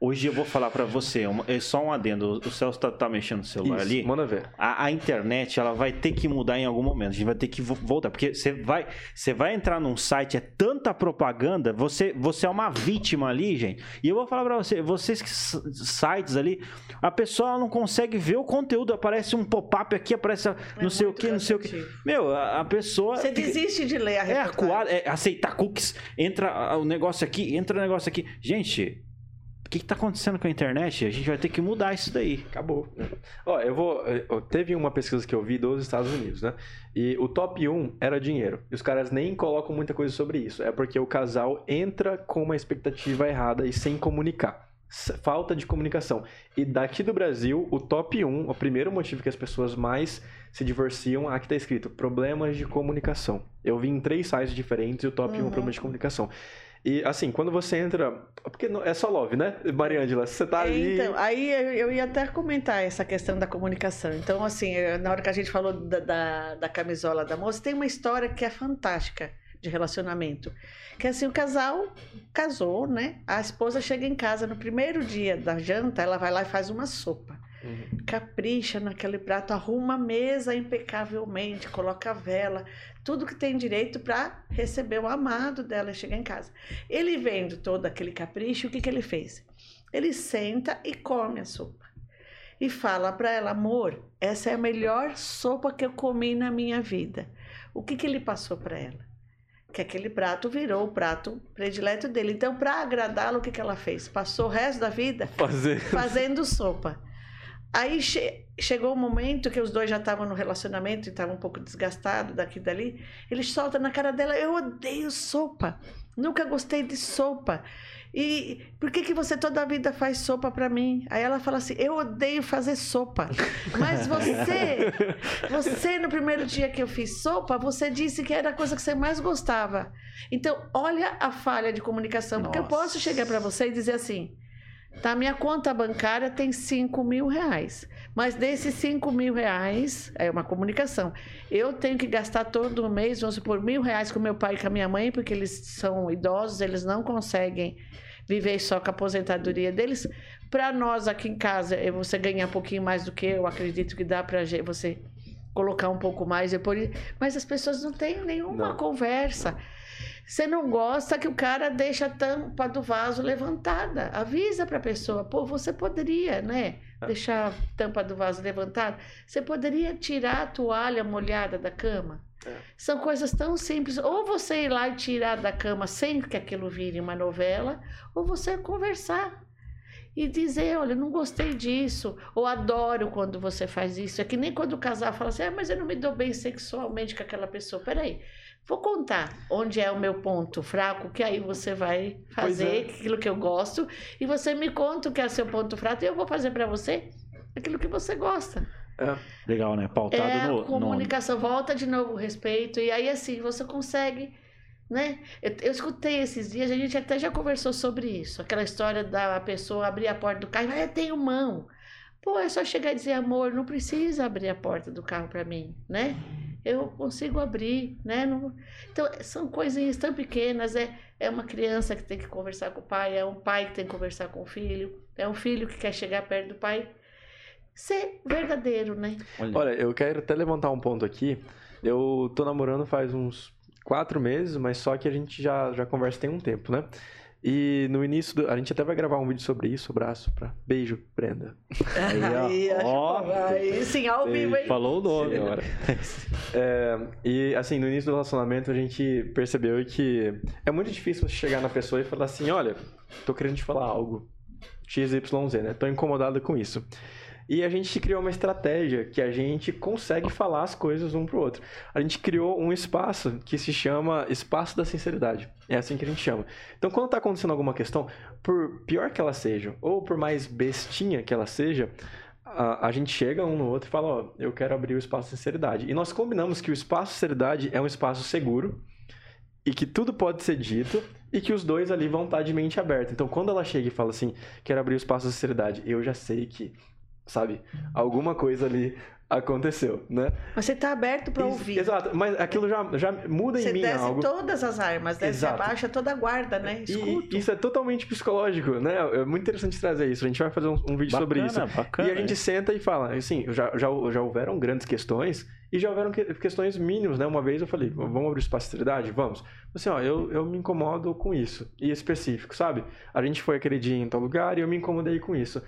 Hoje eu vou falar pra você, é só um adendo. O Celso tá, tá mexendo no celular Isso, ali. manda ver. A, a internet ela vai ter que mudar em algum momento. A gente vai ter que vo- voltar. Porque você vai, você vai entrar num site, é tanta propaganda, você, você é uma vítima ali, gente. E eu vou falar pra você, vocês que sites ali, a pessoa não consegue ver o conteúdo. Aparece um pop-up aqui, aparece É não sei o que, não sei o que. Meu, a, a pessoa. Você desiste de ler a É reportagem. acuado, é aceitar cookies, entra o negócio aqui, entra o negócio aqui. Gente, o que, que tá acontecendo com a internet? A gente vai ter que mudar isso daí. Acabou. Ó, eu vou. eu- Teve uma pesquisa que eu vi dos Estados Unidos, né? E o top 1 era dinheiro. E os caras nem colocam muita coisa sobre isso. É porque o casal entra com uma expectativa errada e sem comunicar. Falta de comunicação. E daqui do Brasil, o top 1, o primeiro motivo que as pessoas mais se divorciam, aqui tá escrito: problemas de comunicação. Eu vi em três sites diferentes e o top 1 Uhum. é problema de comunicação. E assim, quando você entra. Porque é só love, né, Mariângela? Você tá ali. Então, aí eu, ia até comentar essa questão da comunicação. Então, assim, na hora que a gente falou da, da, da camisola da moça, tem uma história que é fantástica de relacionamento. Que assim, o casal casou, né? A esposa chega em casa no primeiro dia da janta, ela vai lá e faz uma sopa. Uhum. Capricha naquele prato, arruma a mesa impecavelmente, coloca a vela, tudo que tem direito para receber o amado dela e chegar em casa. Ele vendo todo aquele capricho, o que, que ele fez? Ele senta e come a sopa. E fala para ela, amor, essa é a melhor sopa que eu comi na minha vida. O que, que ele passou para ela? Que aquele prato virou o prato predileto dele. Então, para agradá-lo, o que, que ela fez? Passou o resto da vida Fazer. fazendo sopa. Aí che- chegou o momento que os dois já estavam no relacionamento e estavam um pouco desgastados daqui e dali. Ele solta na cara dela: Eu odeio sopa. Nunca gostei de sopa. E por que, que você toda a vida faz sopa para mim? Aí ela fala assim: Eu odeio fazer sopa. Mas você, você no primeiro dia que eu fiz sopa, você disse que era a coisa que você mais gostava. Então, olha a falha de comunicação. Porque eu Nossa. posso chegar para você e dizer assim: Tá, minha conta bancária tem 5 mil reais. Mas desses 5 mil reais, é uma comunicação. Eu tenho que gastar todo mês, vamos supor, mil reais com meu pai e com a minha mãe, porque eles são idosos, eles não conseguem viver só com a aposentadoria deles. Para nós aqui em casa, você ganhar um pouquinho mais do que eu acredito que dá para você colocar um pouco mais depois. Mas as pessoas não têm nenhuma Não. conversa. Você não gosta que o cara deixa a tampa do vaso levantada. Avisa para a pessoa, pô, você poderia, né? É. Deixar a tampa do vaso levantada. Você poderia tirar a toalha molhada da cama. É. São coisas tão simples. Ou você ir lá e tirar da cama sem que aquilo vire uma novela, ou você conversar e dizer, olha, não gostei disso, ou adoro quando você faz isso. É que nem quando o casal fala assim, ah, mas eu não me dou bem sexualmente com aquela pessoa. Peraí, vou contar onde é o meu ponto fraco, que aí você vai fazer é. aquilo que eu gosto, e você me conta o que é seu ponto fraco, e eu vou fazer para você aquilo que você gosta. É. Legal, né? Pautado É no, comunicação, volta de novo o respeito, e aí assim, você consegue, né? Eu, eu escutei esses dias, a gente até já conversou sobre isso, aquela história da pessoa abrir a porta do carro e vai, eu tenho mão. Pô, é só chegar e dizer, amor, não precisa abrir a porta do carro para mim, né? Eu consigo abrir, né? Não- Então, são coisinhas tão pequenas, é, é uma criança que tem que conversar com o pai, é um pai que tem que conversar com o filho, é um filho que quer chegar perto do pai. Ser verdadeiro, né? Olha, eu quero até levantar um ponto aqui. Eu tô namorando faz uns quatro meses, mas só que a gente já, já conversa tem um tempo, né? E no início, do, a gente até vai gravar um vídeo sobre isso, abraço pra... Beijo, Brenda. Aí, ó. Ó. Aí, sim, ao vivo, hein? Falou o nome Sim. agora. É, e assim, no início do relacionamento a gente percebeu que é muito difícil você chegar na pessoa e falar assim, olha, tô querendo te falar algo. XYZ, né? Tô incomodado com isso. E a gente criou uma estratégia que a gente consegue falar as coisas um pro outro. A gente criou um espaço que se chama Espaço da Sinceridade. É assim que a gente chama. Então, quando tá acontecendo alguma questão, por pior que ela seja, ou por mais bestinha que ela seja, a, a gente chega um no outro e fala, ó, eu quero abrir o espaço da sinceridade. E nós combinamos que o espaço da sinceridade é um espaço seguro e que tudo pode ser dito e que os dois ali vão estar de mente aberta. Então, quando ela chega e fala assim, quero abrir o espaço da sinceridade, eu já sei que, sabe, alguma coisa ali aconteceu, né? Mas você tá aberto para ouvir. Exato, mas aquilo já, já muda Você em mim desce algo. todas as armas, desce, Exato. abaixa toda a guarda, né? Escuta. isso é totalmente psicológico, né? É muito interessante trazer isso. A gente vai fazer um, um vídeo sobre isso. Bacana, bacana, E a gente hein? senta e fala, assim, já, já, já houveram grandes questões e já houveram que- questões mínimas, né? Uma vez eu falei, vamos abrir espaço de sinceridade? Vamos. Assim, ó, eu, eu me incomodo com isso. E específico, sabe? A gente foi aquele dia em tal lugar e eu me incomodei com isso.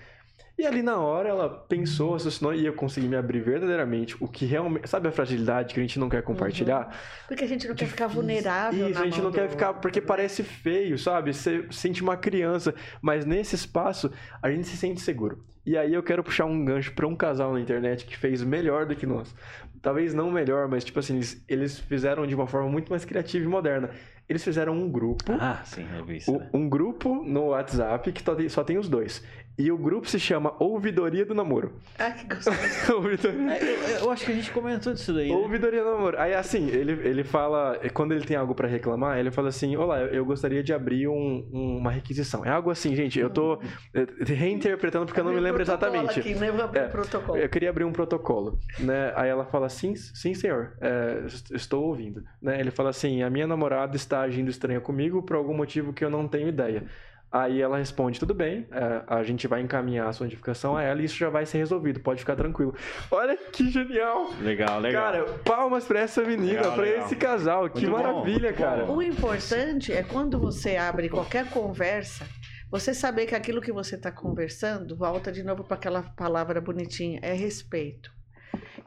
E ali na hora ela pensou, raciocinou e eu consegui me abrir verdadeiramente o que realmente. Sabe a fragilidade que a gente não quer compartilhar? Porque a gente não quer ficar vulnerável. Isso, na a gente mão não quer do ficar. outro, Porque parece feio, sabe? Você sente uma criança. Mas nesse espaço, a gente se sente seguro. E aí eu quero puxar um gancho pra um casal na internet que fez melhor do que nós. Talvez não melhor, mas tipo assim, eles, eles fizeram de uma forma muito mais criativa e moderna. Eles fizeram um grupo. Ah, sim, eu vi isso. né? um grupo no WhatsApp que só tem os dois. E o grupo se chama Ouvidoria do Namoro. Ah, que gostoso. Ouvidoria. É, Eu, eu acho que a gente comentou disso daí. né? Ouvidoria do namoro. Aí assim, ele, ele fala, quando ele tem algo pra reclamar, ele fala assim: Olá, eu, gostaria de abrir um- um- uma requisição. É algo assim, gente, eu tô eh, reinterpretando porque eu não me lembro protocolo exatamente. Aqui, né? Vou abrir É, o protocolo. Eu queria abrir um protocolo, né? Aí ela fala sim, sim senhor, é, est- estou ouvindo, né? Ele fala assim, a minha namorada está agindo estranha comigo por algum motivo que eu não tenho ideia. Aí ela responde, tudo bem, é, a gente vai encaminhar a sua notificação a ela e isso já vai ser resolvido, pode ficar tranquilo. Olha que genial! Legal, legal. Cara, palmas pra essa menina, Legal, pra legal. esse casal, que Muito bom, maravilha, cara. bom. O importante é quando você abre qualquer conversa, você saber que aquilo que você está conversando, volta de novo para aquela palavra bonitinha, é respeito.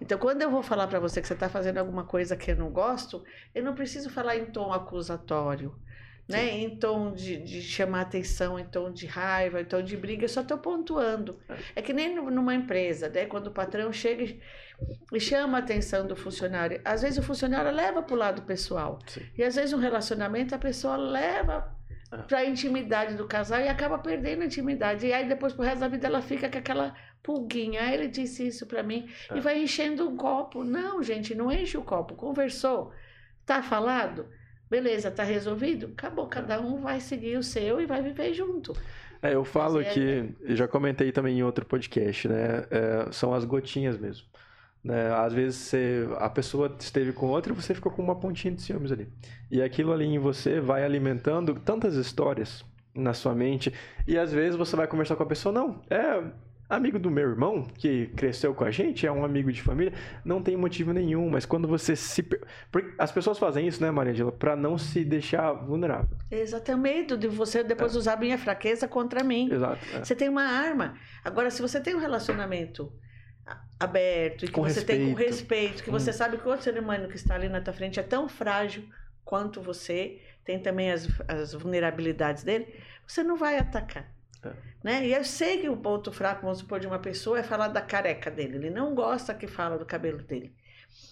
Então, quando eu vou falar para você que você está fazendo alguma coisa que eu não gosto, eu não preciso falar em tom acusatório, né? em tom de, de chamar atenção, em tom de raiva, em tom de briga, eu só estou pontuando. É que nem nu- numa empresa, né? quando o patrão chega e- chama a atenção do funcionário. Às vezes o funcionário leva para o lado pessoal. Sim. E às vezes um relacionamento a pessoa leva É. para a intimidade do casal e acaba perdendo a intimidade. E aí depois pro resto da vida ela fica com aquela pulguinha. Ah, ele disse isso para mim É. e vai enchendo um copo. Não, gente, não enche o copo. Conversou, tá falado. Beleza, tá resolvido? Acabou, cada um vai seguir o seu e vai viver junto. É, eu falo Mas é- que, eu já comentei também em outro podcast, né? é, são as gotinhas mesmo. Né? Às vezes você- a pessoa esteve com outra e você ficou com uma pontinha de ciúmes ali. E aquilo ali em você vai alimentando tantas histórias na sua mente. E às vezes você vai conversar com a pessoa, não, é amigo do meu irmão que cresceu com a gente, é um amigo de família, não tem motivo nenhum, mas quando você se. porque as pessoas fazem isso, né, Maria Angela, pra não se deixar vulnerável. Exato, é medo de você depois usar minha fraqueza contra mim. Exato. é. Você tem uma arma. Agora, se você tem um relacionamento aberto e que Com você tem com respeito. respeito, que você Hum. sabe que o outro ser humano que está ali na tua frente é tão frágil quanto você, tem também as, as vulnerabilidades dele, você não vai atacar. É. Né? E eu sei que o ponto fraco, vamos supor, de uma pessoa é falar da careca dele. Ele não gosta que fala do cabelo dele.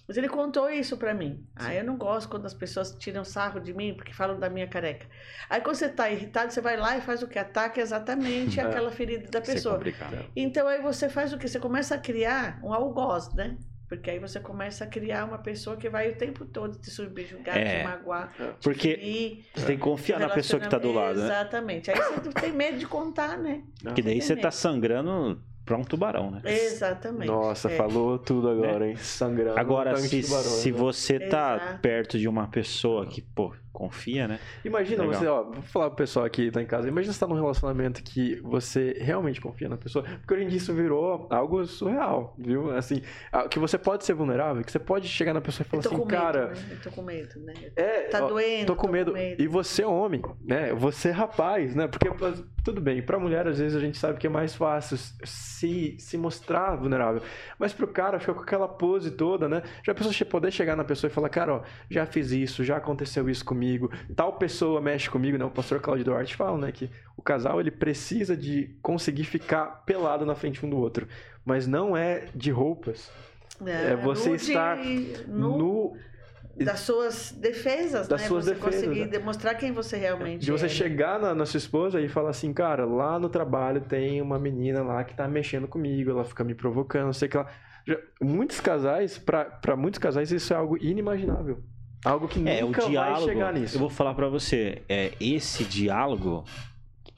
Mas ele contou isso pra mim. Ah, eu não gosto quando as pessoas tiram sarro de mim porque falam da minha careca. Aí quando você tá irritado, você vai lá e faz o que? Ataca exatamente É. aquela ferida da é pessoa. complicado. Então aí você faz o que? Você começa a criar um algoz, né? Porque aí você começa a criar uma pessoa que vai o tempo todo te subjugar, É. te magoar, te Porque ferir, você tem que confiar na pessoa que tá do lado, né? Exatamente. Aí você tem medo de contar, né? Que daí você tá medo. sangrando pra um tubarão, né? Exatamente. Nossa, É. falou tudo agora, hein? Sangrando. Agora, se, tubarões, se né? você tá Exato. perto de uma pessoa que, pô, confia, né? Imagina Legal. você, ó, vou falar pro pessoal aqui tá em casa. Imagina você tá num relacionamento que você realmente confia na pessoa. Porque hoje em dia isso virou algo surreal, viu? Assim, que você pode ser vulnerável, que você pode chegar na pessoa e falar tô assim, com medo, cara. né? Eu tô com medo, né? É, Tá ó, doendo. Tô com medo. medo. E você é homem, né? Você é rapaz, né? Porque, tudo bem, pra mulher, às vezes, a gente sabe que é mais fácil se, se mostrar vulnerável. Mas pro cara, fica com aquela pose toda, né? Já a pessoa poder chegar na pessoa e falar, cara, ó, já fiz isso, já aconteceu isso comigo, tal pessoa mexe comigo, né? O pastor Claudio Duarte fala, né? Que o casal, ele precisa de conseguir ficar pelado na frente um do outro. Mas não é de roupas. É você nu de- estar nu No das suas defesas, Das né? suas você defesas, conseguir né? demonstrar quem você realmente De você é. né? chegar na, na sua esposa e falar assim, cara, lá no trabalho tem uma menina lá que tá mexendo comigo, ela fica me provocando, não sei o que lá. Já- muitos casais, pra muitos casais, isso é algo inimaginável. Algo que É, o nunca vai diálogo. chegar nisso. Eu vou falar pra você, é esse diálogo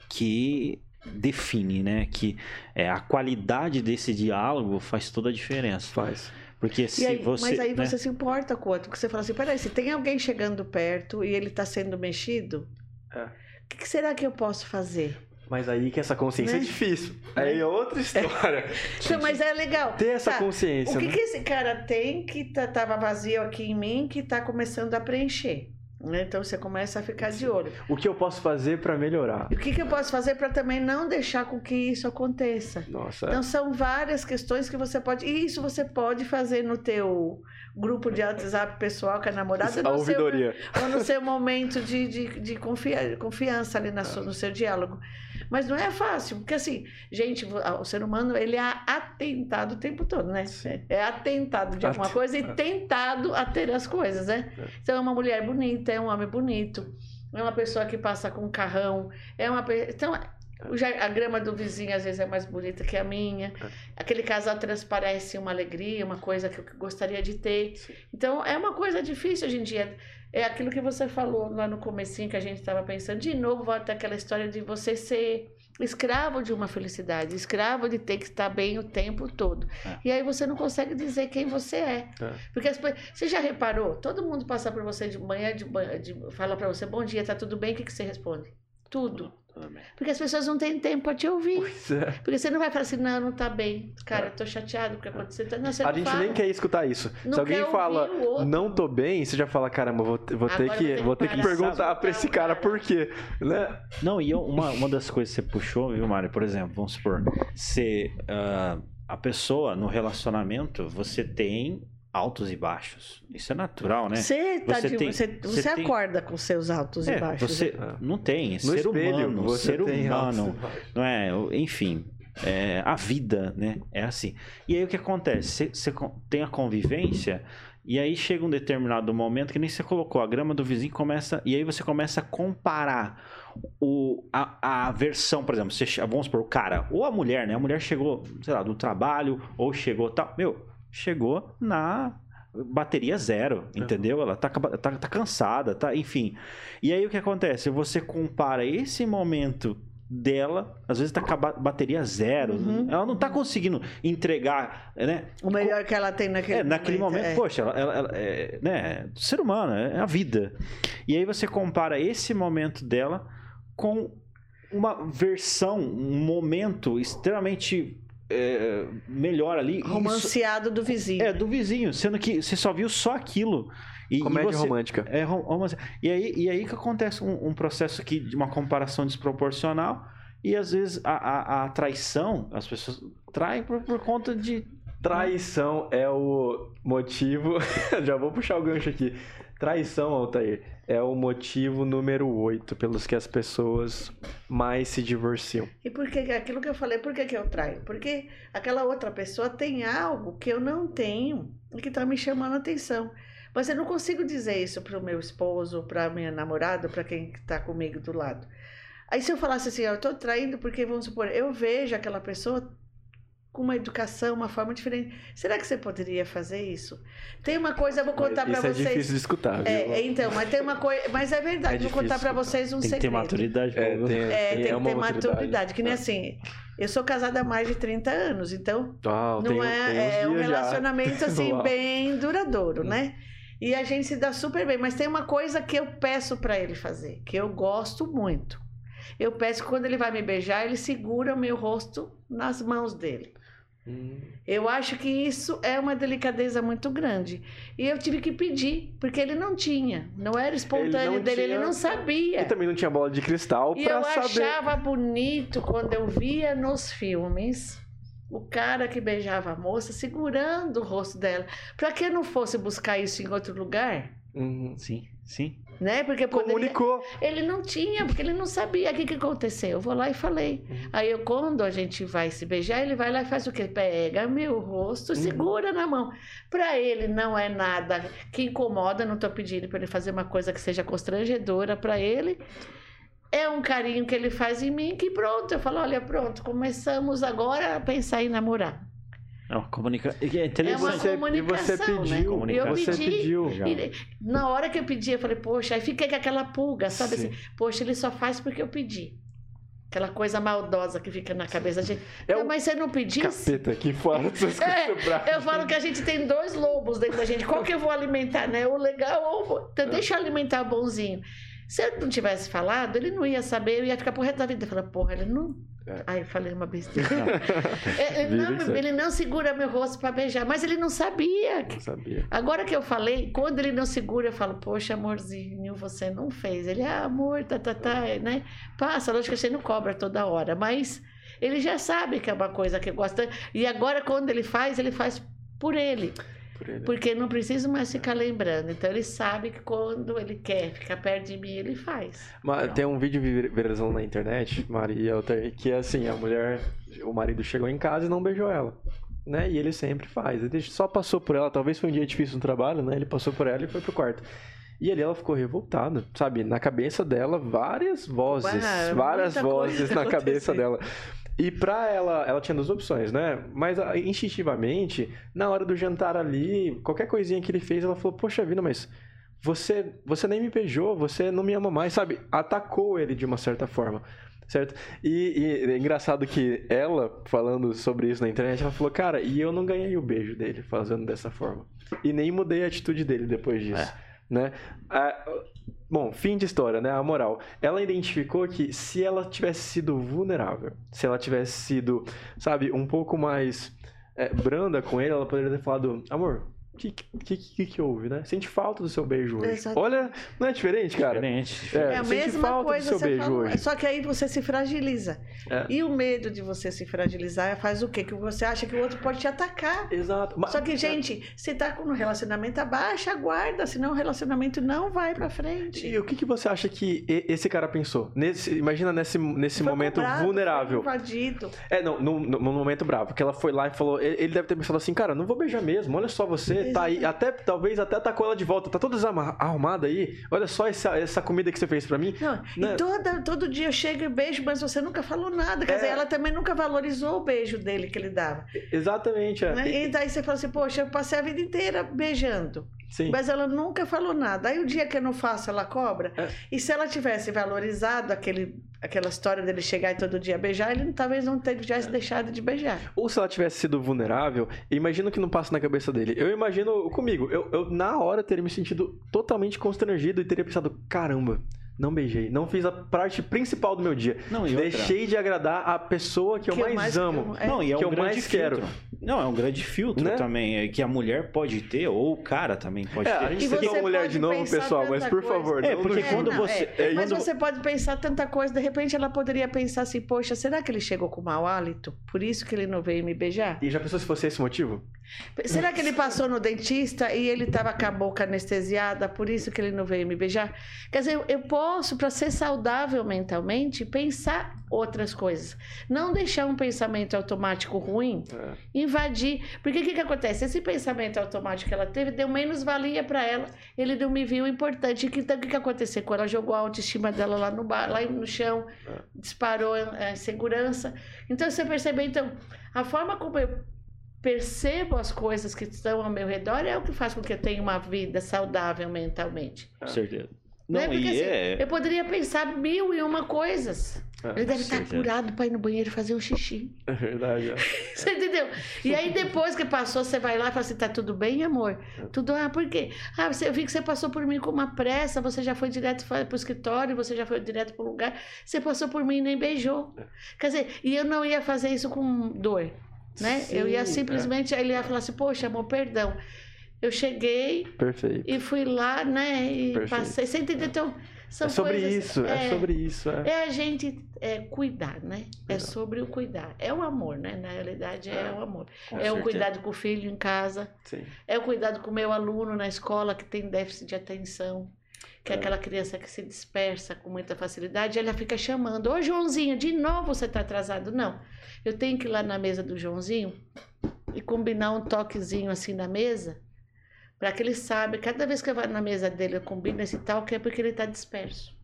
que define, né? Que é, a qualidade desse diálogo faz toda a diferença. Faz. Porque se aí- você. mas aí né, você se importa com o outro, porque você fala assim, peraí, se tem alguém chegando perto e ele está sendo mexido, É. o que, que será que eu posso fazer? Mas aí que essa consciência Né? é difícil. Aí é outra história. Então, mas é legal. Ter essa Tá, consciência, O que, né? que esse cara tem que tá, tava vazio aqui em mim que tá começando a preencher? né? Então você começa a ficar de olho. O que eu posso fazer pra melhorar? E o que, que eu posso fazer para também não deixar com que isso aconteça? Nossa, Então são várias questões que você pode. E isso você pode fazer no teu grupo de WhatsApp pessoal com a namorada a no seu, ouvidoria. ou no seu momento de, de, de confia- confiança ali na sua- no seu diálogo. Mas não é fácil, porque assim, gente, o ser humano ele é atentado o tempo todo, né? Sim. É atentado de alguma coisa e é. tentado a ter as coisas, né? Então é uma mulher bonita, é um homem bonito, é uma pessoa que passa com um carrão, é uma então a grama do vizinho às vezes é mais bonita que a minha. É. Aquele casal transparece uma alegria, uma coisa que eu gostaria de ter. Sim. Então é uma coisa difícil hoje em dia. É aquilo que você falou lá no comecinho que a gente estava pensando. De novo, volta aquela história de você ser escravo de uma felicidade, escravo de ter que estar bem o tempo todo. É. E aí você não consegue dizer quem você é. É. Porque as você já reparou? Todo mundo passa por você de manhã, de, de, fala para você, bom dia, tá tudo bem? O que, que você responde? Tudo. Porque as pessoas não têm tempo para te ouvir. Pois é. Porque você não vai falar assim, não, não tá bem. Cara, eu tô chateado porque aconteceu. Não, você A não gente fala. nem quer escutar isso. Não Se alguém fala, não tô bem, você já fala, caramba, vou, vou ter que, vou ter que vou ter que parar. perguntar pra esse cara por quê, né? Não, e uma, uma das coisas que você puxou, viu, Mário? Por exemplo, vamos supor, se ah, a pessoa no relacionamento, você tem altos e baixos. Isso é natural, né? Você, tá Você de- tem- você, você você tem- acorda com seus altos É, e baixos. você né? não tem, No ser espelho, humano, você ser humano, não é? Enfim, é, a vida, né? É assim. E aí o que acontece? Você, você tem a convivência e aí chega um determinado momento que nem você colocou, a grama do vizinho começa e aí você começa a comparar o, a, a versão, por exemplo, você, vamos supor, o cara ou a mulher, né? A mulher chegou, sei lá, do trabalho ou chegou tal, meu, chegou na bateria zero, entendeu? Ela tá, tá, tá cansada, tá, enfim. E aí o que acontece? Você compara esse momento dela, às vezes tá com a bateria zero. Uhum. Ela não tá conseguindo entregar, né? O melhor que ela tem naquele é, naquele momento. momento é. Poxa, ela, ela, ela é, né? Ser humano, é a vida. E aí você compara esse momento dela com uma versão, um momento extremamente é, melhor ali. Romanceado do vizinho. É, do vizinho, sendo que você só viu só aquilo. E, Comédia e você, romântica. É, romance. E aí, e aí que acontece um, um, processo aqui de uma comparação desproporcional. E às vezes a, a, a traição, as pessoas traem por, por conta de. Traição é o motivo. Já vou puxar o gancho aqui. Traição, Altair, é o motivo número 8 pelos que as pessoas mais se divorciam. E por que aquilo que eu falei, por que, que eu traio? Porque aquela outra pessoa tem algo que eu não tenho e que está me chamando a atenção. Mas eu não consigo dizer isso para o meu esposo, para minha namorada, para quem está comigo do lado. Aí se eu falasse assim, eu estou traindo porque, vamos supor, eu vejo aquela pessoa com uma educação, uma forma diferente. Será que você poderia fazer isso? Tem uma coisa, eu vou contar para vocês. Isso é difícil de escutar. Viu? É, então, mas tem uma coisa, mas é verdade. É vou contar para vocês um tem segredo. Tem que ter maturidade. É, tem, é, tem, tem que ter maturidade. maturidade. Que nem é. assim. Eu sou casada há mais de 30 anos, então Uau, não tem, é, é um relacionamento já. assim bem duradouro, hum. né? E a gente se dá super bem, mas tem uma coisa que eu peço para ele fazer, que eu gosto muito. Eu peço que quando ele vai me beijar, ele segura o meu rosto nas mãos dele. Hum. Eu acho que isso é uma delicadeza muito grande. E eu tive que pedir, porque ele não tinha. Não era espontâneo ele dele, tinha, ele não sabia. E também não tinha bola de cristal E eu saber. achava bonito quando eu via nos filmes o cara que beijava a moça segurando o rosto dela. Para que não fosse buscar isso em outro lugar? Uhum. Sim, sim. Né? Porque Comunicou. Ele não tinha, porque ele não sabia o que, que aconteceu. Eu vou lá e falei. Uhum. Aí eu, quando a gente vai se beijar, ele vai lá e faz o quê? Pega meu rosto, uhum. segura na mão. Para ele não é nada que incomoda, não estou pedindo para ele fazer uma coisa que seja constrangedora para ele. É um carinho que ele faz em mim que pronto, eu falo, olha, pronto, começamos agora a pensar em namorar. É uma, comunica... é, é uma você, comunicação, e você pediu, né? Eu você pedi, pediu. E, na hora que eu pedi, eu falei, poxa, aí fiquei com aquela pulga, sabe Sim. assim? Poxa, ele só faz porque eu pedi. Aquela coisa maldosa que fica na cabeça da gente. É mas você não pedisse? Capeta aqui fora é, Eu falo que a gente tem dois lobos dentro da gente. Qual que eu vou alimentar, né? O legal ou... Então, deixa eu alimentar o bonzinho. Se eu não tivesse falado, ele não ia saber, eu ia ficar pro resto da vida. Eu falei, porra, ele não. É. Aí eu falei uma besteira. É, ele, não, ele, não, segura meu rosto para beijar, mas ele não sabia. Não sabia. Agora que eu falei, quando ele não segura, eu falo, poxa, amorzinho, você não fez. Ele, ah, amor, tá, tá, tá, né? Passa, lógico que você não cobra toda hora, mas ele já sabe que é uma coisa que gosta. E agora, quando ele faz, ele faz por ele. Ele. Porque não preciso mais ficar lembrando. Então ele sabe que quando ele quer ficar perto de mim, ele faz. Mas tem um vídeo viralizando na internet, Maria, que é assim, a mulher, o marido chegou em casa e não beijou ela. Né? E ele sempre faz. Ele só passou por ela, talvez foi um dia difícil no trabalho, né? Ele passou por ela e foi pro quarto. E ali ela ficou revoltada, sabe? Na cabeça dela, várias vozes, Ué, várias vozes na cabeça dela. E pra ela, ela tinha duas opções, né? Mas ah, instintivamente, na hora do jantar ali, qualquer coisinha que ele fez, ela falou: Poxa vida, mas você, você nem me beijou, você não me ama mais, sabe? Atacou ele de uma certa forma, certo? E, e é engraçado que ela, falando sobre isso na internet, ela falou: Cara, e eu não ganhei o beijo dele fazendo dessa forma. E nem mudei a atitude dele depois disso. É né? Ah, bom, fim de história, né? A moral. Ela identificou que se ela tivesse sido vulnerável, se ela tivesse sido, sabe, um pouco mais é, branda com ele, ela poderia ter falado, amor, que, que, que, que, houve, né? Sente falta do seu beijo hoje. Exatamente. Olha, não é diferente, cara? Diferente. É, é a mesma coisa do seu beijo falou, hoje. Só que aí você se fragiliza. É. E o medo de você se fragilizar faz o quê? Que você acha que o outro pode te atacar. Exato. Mas, Só que, gente, se tá com um relacionamento, abaixa a guarda, senão o relacionamento não vai pra frente. E o que, que você acha que esse cara pensou? Nesse, imagina nesse, nesse momento cobrado, vulnerável. Foi invadido. É, não, no momento bravo, que ela foi lá e falou. Ele deve ter pensado assim, cara, não vou beijar mesmo, olha só você você tá aí, até, talvez até tá com ela de volta, tá toda arrumada aí. Olha só essa, essa comida que você fez pra mim. Não, Né? E toda, todo dia eu chego e beijo, mas você nunca falou nada. Quer É. dizer, ela também nunca valorizou o beijo dele que ele dava. Exatamente, é. né? E- E daí você fala assim, poxa, eu passei a vida inteira beijando. Sim. Mas ela nunca falou nada. Aí o dia que eu não faço, ela cobra. É. E se ela tivesse valorizado aquele, aquela história dele chegar e todo dia beijar, ele talvez não tivesse deixado de beijar. Ou se ela tivesse sido vulnerável, imagino que não passa na cabeça dele. Eu imagino comigo, eu, eu na hora teria me sentido totalmente constrangido e teria pensado, caramba, não beijei, não fiz a parte principal do meu dia. Não, e outra- Deixei de agradar a pessoa que eu Que mais, amo. É. Não, e é que um eu grande mais filtro. quero. Não, é um grande filtro Né? também, é que a mulher pode ter, ou o cara também pode É, ter. a gente E citou mulher de novo, pessoal, mas por coisa. favor, É, não porque quando julguem. você- é. é, Mas quando- você pode pensar tanta coisa, de repente ela poderia pensar assim, poxa, será que ele chegou com mau hálito? Por isso que ele não veio me beijar? E já pensou se fosse esse o motivo? Será que ele passou no dentista e ele estava com a boca anestesiada, por isso que ele não veio me beijar? Quer dizer, eu- posso, para ser saudável mentalmente, pensar outras coisas. Não deixar um pensamento automático ruim É. invadir. Porque o que, que acontece? Esse pensamento automático que ela teve deu menos valia para ela. Ele não me viu importante. Então, o que, que aconteceu? Quando ela jogou a autoestima dela lá no, bar, lá no chão, disparou a insegurança. Então, você percebe, então, a forma como eu percebo as coisas que estão ao meu redor é o que faz com que eu tenha uma vida saudável mentalmente. Com certeza. Não, Não, é porque e assim, é... eu poderia pensar mil e uma coisas. É, Ele deve estar certeza. curado para ir no banheiro fazer um xixi. É verdade. é. Você entendeu? E aí depois que passou, você vai lá e fala assim, tá tudo bem, amor? Tudo, ah, por quê? Ah, você, eu vi que você passou por mim com uma pressa, você já foi direto para o escritório, você já foi direto para o lugar, você passou por mim e nem beijou. Quer dizer, e eu não ia fazer isso com dor, né? eu ia Sim, é. simplesmente, aí ele ia falar assim, poxa, amor, perdão. Eu cheguei Perfeito. e fui lá, né, e Perfeito. passei. Você entendeu? Então, são É sobre coisas- isso, é, sobre isso. É. é a gente é, cuidar, né? É Cuidar. sobre o cuidar. É o amor, né? Na realidade, é, É, o amor. com é o certeza. cuidado com o filho em casa. Sim. É o cuidado com o meu aluno na escola que tem déficit de atenção. Que é, aquela criança que se dispersa com muita facilidade. Ela fica chamando: Ô Joãozinho, de novo você está atrasado? Não. Eu tenho que ir lá na mesa do Joãozinho e combinar um toquezinho assim na mesa. Para que ele saiba, cada vez que eu vou na mesa dele, eu combino esse toque, é porque ele está disperso.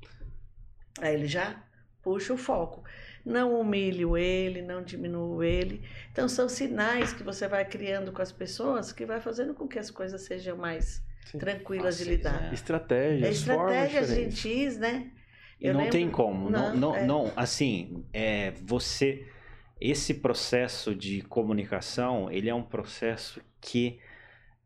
Aí ele já puxa o foco. Não humilho ele, não diminuo ele. Então são sinais que você vai criando com as pessoas que vai fazendo com que as coisas sejam mais Sim. tranquilas de lidar. né? Estratégias, É estratégias gentis, né? E Eu não lembro- tem como. Não, Não, não, é. não, assim, é, você. Esse processo de comunicação, ele é um processo que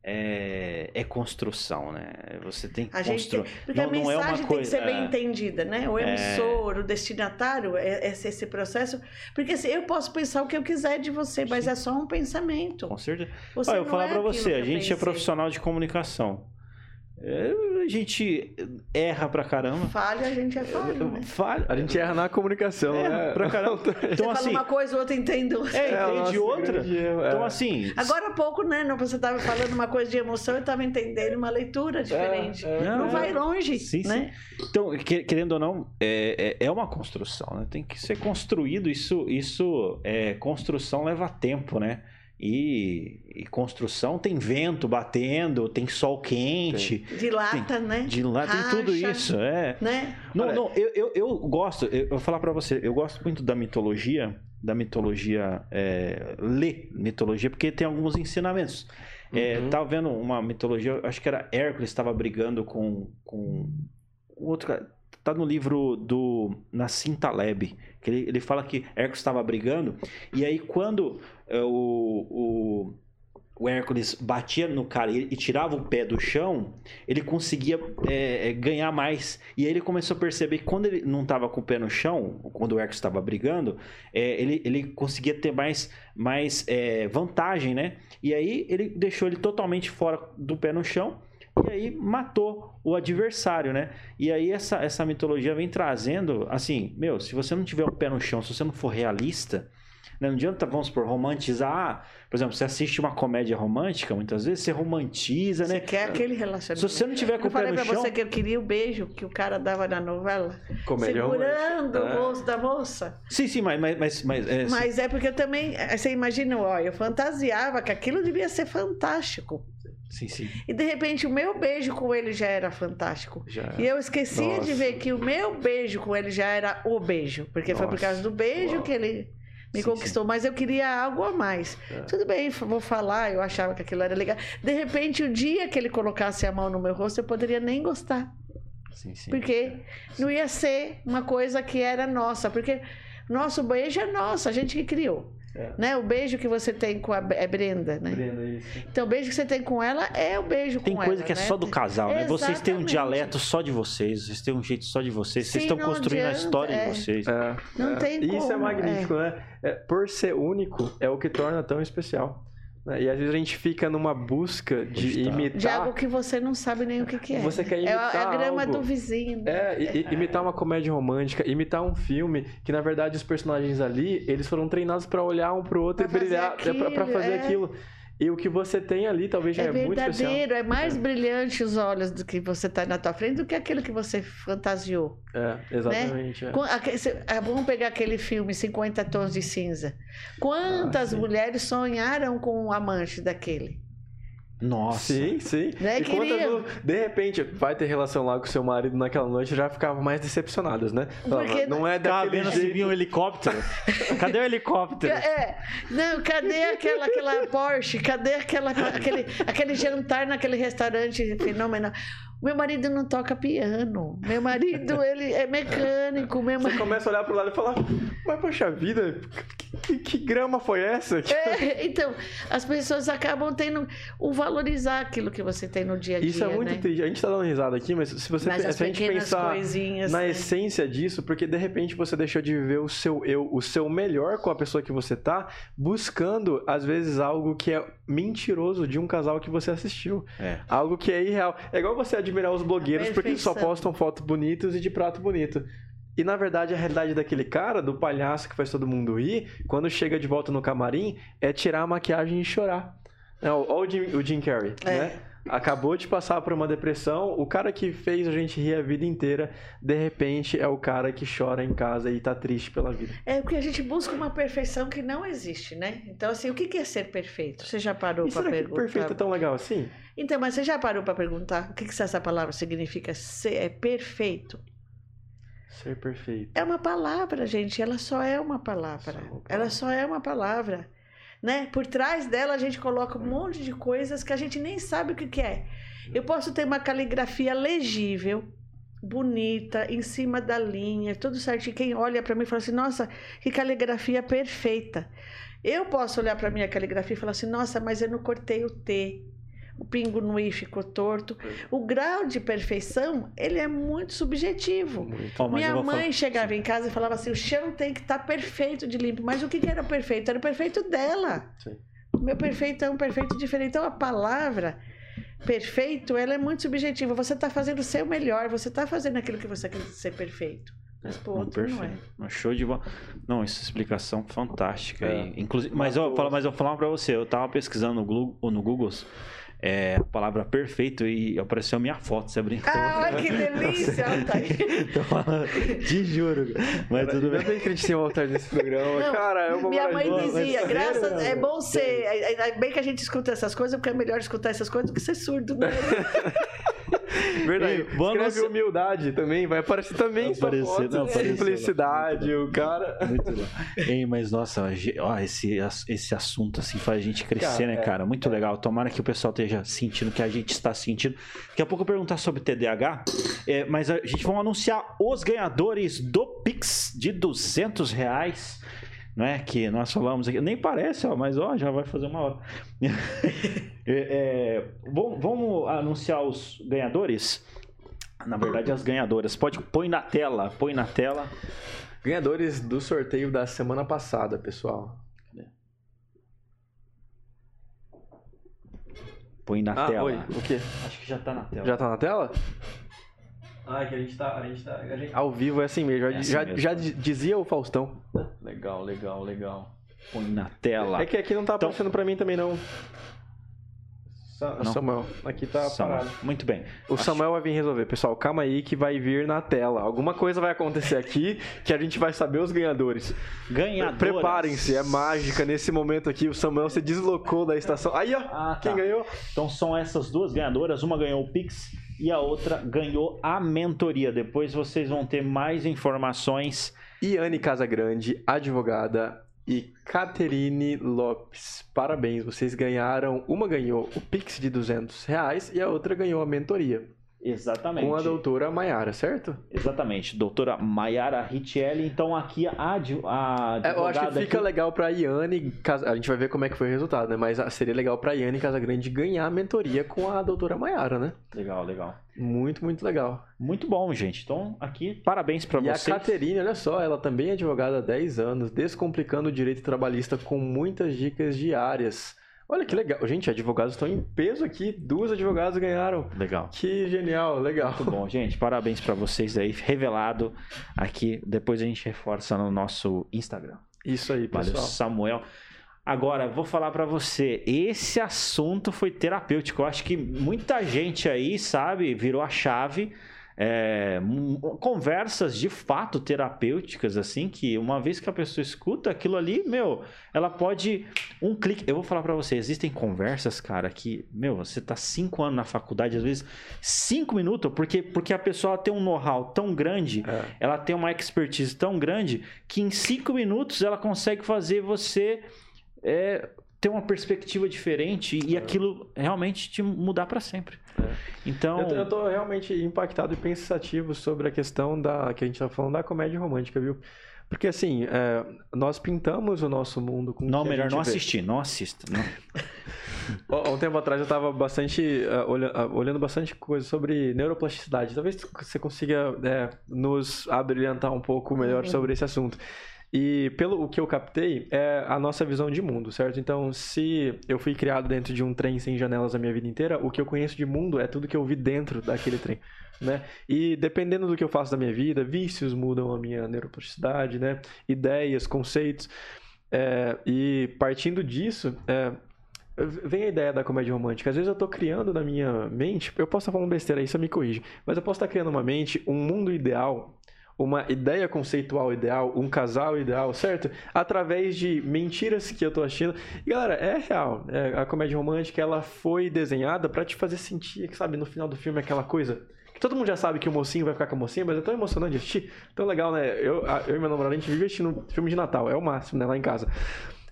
é, é construção, né? Você tem que A construir. porque não, a é mensagem uma tem coisa. que ser bem é, entendida, né? O emissor, o destinatário, é, esse, esse processo. Porque assim, eu posso pensar o que eu quiser de você, mas é só um pensamento. Com certeza. Você Olha, eu vou falar é pra aquilo você, a gente é pensei. profissional de comunicação. É, a gente erra pra caramba. Falha, a gente é falho, né? Falha. A gente erra na comunicação, erra né? pra caramba. Então, Você assim. fala uma coisa, o outro entende outra. É, É, entende nosso outra. é. Então, assim. Agora há pouco, né? não- Você estava falando uma coisa de emoção, eu estava entendendo uma leitura diferente. É, é. Não é. vai longe, Sim, sim. né? Então, que- querendo ou não, é, é, é uma construção, né? Tem que ser construído. Isso, isso é, construção leva tempo, né? E, e construção tem vento batendo, tem sol quente, Dilata, né? de lá tem tudo Racha. isso, é. Né? Não, Olha- não, eu, eu, eu gosto, eu, vou falar pra você, eu gosto muito da mitologia, da mitologia, é, ler mitologia, porque tem alguns ensinamentos. É, Uhum. tava vendo uma mitologia, acho que era Hércules estava brigando com, com outro cara. Tá no livro do Nassim Taleb, que ele, ele fala que Hércules estava brigando, e aí quando é, o, o, o Hércules batia no cara e, tirava o pé do chão, ele conseguia é, é, ganhar mais. E aí ele começou a perceber que quando ele não estava com o pé no chão, quando o Hércules estava brigando, é, ele, ele conseguia ter mais, mais é, vantagem, né? E aí ele deixou ele totalmente fora do pé no chão e aí matou o adversário, né? E aí essa, essa mitologia vem trazendo, assim, meu, se você não tiver o pé no chão, se você não for realista? Não adianta, vamos por romantizar, por exemplo, você assiste uma comédia romântica, muitas vezes você romantiza, Você né? quer aquele relacionamento. Se você não tiver com eu o pé falei no pra chão, você que eu queria o beijo que o cara dava na novela. Comédia segurando romântica. o rosto da moça. sim, sim, mas, mas, mas, mas, é, Mas é porque eu também, eh, você imagina, ó, eu fantasiava que aquilo devia ser fantástico. Sim, sim. E de repente o meu beijo com ele já era fantástico. Já. E eu esquecia de Nossa. ver que o meu beijo com ele já era o beijo. Porque foi por Nossa. causa do beijo Uau. que ele me Sim, conquistou. Mas eu queria algo a mais. É. Tudo bem, vou falar, eu achava que aquilo era legal. De repente, o dia que ele colocasse a mão no meu rosto, eu poderia nem gostar. Sim, sim. Porque não ia ser uma coisa que era nossa. Porque nosso beijo é nosso, a gente que criou. É. Né? O beijo que você tem com a é Brenda, né? Brenda, isso. Então, o beijo que você tem com ela é o beijo Tem com coisa ela. que é né? só do casal, né? Vocês têm um Exatamente. dialeto só de vocês, vocês têm um jeito só de vocês, vocês Sim, estão não construindo a adianta, história é. de vocês. É, Não é. tem E Isso é como, magnífico, né? É, por ser único, é o que torna tão especial. Né? E às vezes a gente fica numa busca de tá. imitar. De algo que você não sabe nem o que, que é. Você quer é a, é a imitar grama algo. do vizinho. né? É, i- i- imitar uma comédia romântica, imitar um filme que na verdade os personagens ali, eles foram treinados pra olhar um pro outro Pra e brilhar, fazer é pra, pra fazer é. aquilo. E o que você tem ali talvez já É é, muito especial. verdadeiro, é mais brilhante os olhos do que você tá na tua frente do que aquilo que você fantasiou. É, exatamente. é. Cê- é, Vamos pegar aquele filme 50 Tons de Cinza. Quantas Ah, mulheres sonharam com o amante daquele? Nossa. Sim, sim. Né, E no- de repente, vai ter relação lá com seu marido naquela noite, já ficavam mais decepcionadas, né? Falava, Porque não é daquele jeito. vinha um helicóptero. Cadê o helicóptero? É, não, cadê aquela, aquela Porsche? Cadê aquela, aquele, aquele jantar naquele restaurante fenomenal? Meu marido não toca piano. Meu marido, ele é mecânico. Meu Você marido... começa a olhar pro lado e falar, mas poxa vida, que, que grama foi essa? É, então, as pessoas acabam tendo o valorizar aquilo que você tem no dia a dia. Isso é muito né? triste. A gente tá dando risada aqui, mas se você Mas se a gente pensar na né? essência disso, porque de repente você deixou de viver o seu eu, o seu melhor com a pessoa que você tá, buscando às vezes algo que é mentiroso de um casal que você assistiu. É. Algo que é irreal. É igual você admirar os blogueiros porque eles só postam fotos bonitas e de prato bonito. E na verdade a realidade daquele cara, do palhaço que faz todo mundo rir, quando chega de volta no camarim, é tirar a maquiagem e chorar. É, Olha o Jim, o Jim Carrey, É. né? Acabou de passar por uma depressão, o cara que fez a gente rir a vida inteira, de repente é o cara que chora em casa e tá triste pela vida. É porque a gente busca uma perfeição que não existe, né? Então, assim, o que que é ser perfeito? Você já parou E para será que perguntar? perfeito é tão legal assim? Então, mas você já parou para perguntar o que, que essa palavra significa ser é perfeito? Ser perfeito. É uma palavra, gente. Ela só é uma palavra. Só uma palavra. Ela só é uma palavra. Né? Por trás dela a gente coloca um monte de coisas que a gente nem sabe o que, que é. Eu posso ter uma caligrafia legível, bonita, em cima da linha, tudo certinho. Quem olha para mim fala assim: nossa, que caligrafia perfeita. Eu posso olhar para minha caligrafia e falar assim: nossa, mas eu não cortei o T. O pingo no I ficou torto. O grau de perfeição, ele é muito subjetivo. Muito. Eu Minha mãe falar- chegava em casa e falava assim: o chão tem que estar perfeito de limpo. Mas o que, que era perfeito? Era o perfeito dela. Sim. O meu perfeito é um perfeito diferente. Então a palavra perfeito, ela é muito subjetiva. Você está fazendo o seu melhor, você está fazendo aquilo que você quer ser perfeito. Mas pro Não, outro não é. perfeito. Um show de bola. Não, essa explicação fantástica. É. E, inclusive, mas, mas eu vou falar pra você, eu tava pesquisando no, Glu- no Google é, a palavra perfeito e apareceu a minha foto, você brincou. Ah, que delícia! Tô falando, te juro. Mas tudo bem. bem que a gente tem um altar nesse programa. Não, Cara, é uma Minha mãe maravilha. dizia, graças, sério, é bom ser, sério. ainda bem que a gente escuta essas coisas, porque é melhor escutar essas coisas do que ser surdo, né? Verdade. Ei, vamos- Escreve humildade também, vai aparecer também Vai aparecer, foto. não, apareceu, Simplicidade, o cara... Muito. Ei, mas nossa, ó, esse, esse assunto assim faz a gente crescer, Cara, né, é, cara? Muito legal. Tomara que o pessoal esteja sentindo o que a gente está sentindo. Daqui a pouco eu vou perguntar sobre TDAH, é, mas a gente vai anunciar os ganhadores do Pix de 200 reais. Não é que nós falamos aqui, nem parece, ó, mas ó, já vai fazer uma hora. É, é, vamos, vamos anunciar os ganhadores? Na verdade, as ganhadoras. Pode põe na tela, põe na tela. Ganhadores do sorteio da semana passada, pessoal. Põe na ah, tela. oi, o quê? Acho que já tá na tela. Já tá na tela? Ah, é que a gente tá. A gente tá a gente- Ao vivo é assim mesmo. Já, É assim já, mesmo. já di- dizia o Faustão. Legal, legal, legal. Põe na tela. É que aqui não tá Então- aparecendo pra mim também, não. Sa Samuel, aqui tá Samuel. parado. Muito bem. O Acho- Samuel vai vir resolver. Pessoal, calma aí que vai vir na tela. Alguma coisa vai acontecer aqui que a gente vai saber os ganhadores. Ganhadoras. Preparem-se, é mágica nesse momento aqui. O Samuel se deslocou da estação. Aí, ó, Ah, tá. quem ganhou? Então são essas duas ganhadoras. Uma ganhou o Pix e a outra ganhou a mentoria. Depois vocês vão ter mais informações. Iane Casagrande, advogada, e Caterine Lopes. Parabéns, vocês ganharam. Uma ganhou o Pix de 200 reais e a outra ganhou a mentoria Exatamente. com a doutora Maiara, certo? Exatamente. Doutora Maiara Richelli. Então aqui a, adv- a É, eu acho que fica aqui- legal pra Iane. A gente vai ver como é que foi o resultado, né? Mas ah, seria legal pra Iane Casagrande ganhar a mentoria com a doutora Maiara, né? Legal, legal. Muito, muito legal. Muito bom, gente. Então aqui, parabéns pra e vocês. a Caterine, olha só, ela também é advogada há 10 anos, descomplicando o direito trabalhista com muitas dicas diárias. Olha que legal. Gente, advogados estão em peso aqui. Duas advogadas ganharam. Legal. Que genial, legal. Muito bom, gente. Parabéns pra vocês aí. Revelado aqui. Depois a gente reforça no nosso Instagram. Isso aí, Valeu, pessoal. Samuel. Agora, vou falar pra você. Esse assunto foi terapêutico. Eu acho que muita gente aí, sabe, virou a chave. É, conversas de fato terapêuticas, assim, que uma vez que a pessoa escuta aquilo ali, meu, ela pode. Um clique. Eu vou falar pra você: existem conversas, cara, que, meu, você tá cinco anos na faculdade, às vezes cinco minutos, porque, porque a pessoa tem um know-how tão grande É. ela tem uma expertise tão grande que em cinco minutos ela consegue fazer você é, ter uma perspectiva diferente e aquilo realmente te mudar para sempre. Então, É. Eu, tô- eu tô realmente impactado e pensativo sobre a questão da que a gente tá falando da comédia romântica, viu? Porque assim, é, nós pintamos o nosso mundo com não, melhor não vê. assistir, não assista. Há um tempo atrás eu estava bastante ah, olha- ah, olhando bastante coisa sobre neuroplasticidade. Talvez você consiga é, nos abrilhantar um pouco melhor sobre esse assunto. E pelo o que eu captei, é a nossa visão de mundo, certo? Então, se eu fui criado dentro de um trem sem janelas a minha vida inteira, o que eu conheço de mundo é tudo que eu vi dentro daquele trem, né? E dependendo do que eu faço da minha vida, vícios mudam a minha neuroplasticidade, né? Ideias, conceitos. É, e partindo disso, é, vem a ideia da comédia romântica. Às vezes eu tô criando na minha mente, eu posso estar falando besteira isso me corrige, mas eu posso estar criando uma mente, um mundo ideal, uma ideia conceitual ideal, um casal ideal, certo? Através de mentiras que eu tô achando. E galera, é real. É, a comédia romântica, ela foi desenhada pra te fazer sentir, sabe, no final do filme aquela coisa. que Todo mundo já sabe que o mocinho vai ficar com a mocinha, mas é tão emocionante assistir. Tão legal, né? Eu, eu e meu namorado, a gente vive assistindo filme de Natal. É o máximo, né? Lá em casa.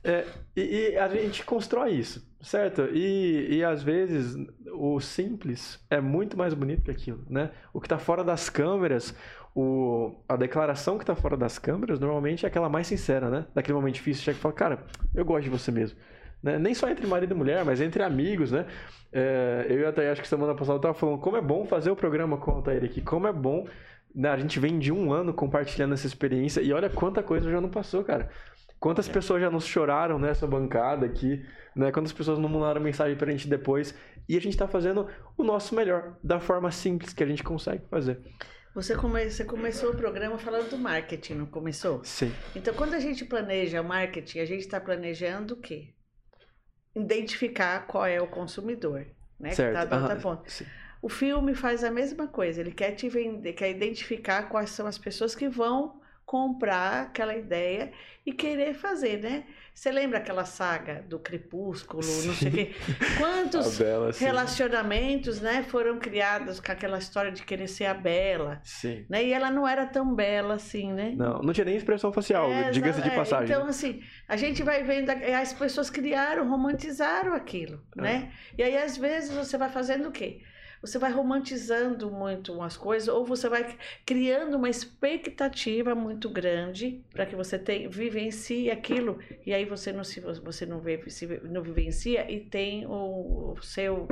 É, e, e a gente constrói isso, certo? E, e às vezes o simples é muito mais bonito que aquilo, né? O que tá fora das câmeras, o, a declaração que tá fora das câmeras normalmente é aquela mais sincera, né? Daquele momento difícil, chega e fala, cara, eu gosto de você mesmo. Né? Nem só entre marido e mulher, mas entre amigos, né? É, eu e a Thaí, acho que semana passada eu tava falando como é bom fazer o programa com a Thaí aqui, como é bom. né? A gente vem de um ano compartilhando essa experiência e olha quanta coisa já não passou, cara. Quantas pessoas já nos choraram nessa bancada aqui, né? Quantas pessoas não mandaram mensagem pra gente depois. E a gente tá fazendo o nosso melhor, da forma simples que a gente consegue fazer. Você, come... você começou o programa falando do marketing, não começou? Sim. Então, quando a gente planeja marketing, a gente está planejando o quê? Identificar qual é o consumidor, né? certo. Que tá do outra ponta. sim. O filme faz a mesma coisa, ele quer te vender, quer identificar quais são as pessoas que vão comprar aquela ideia e querer fazer, né? Você lembra aquela saga do Crepúsculo, não sei o quê? Quantos Bela, sim. relacionamentos, né, foram criados com aquela história de querer ser a Bela, Sim. né? E ela não era tão bela assim, né? Não, não tinha nem expressão facial, É, diga-se de é, passagem. Então, assim, a gente vai vendo, as pessoas criaram, romantizaram aquilo, É. né? E aí, às vezes, você vai fazendo o quê? Você vai romantizando muito umas coisas, ou você vai criando uma expectativa muito grande para que você tenha, vivencie aquilo, e aí você não, se, você não, vê, se, não vivencia e tem o, o seu.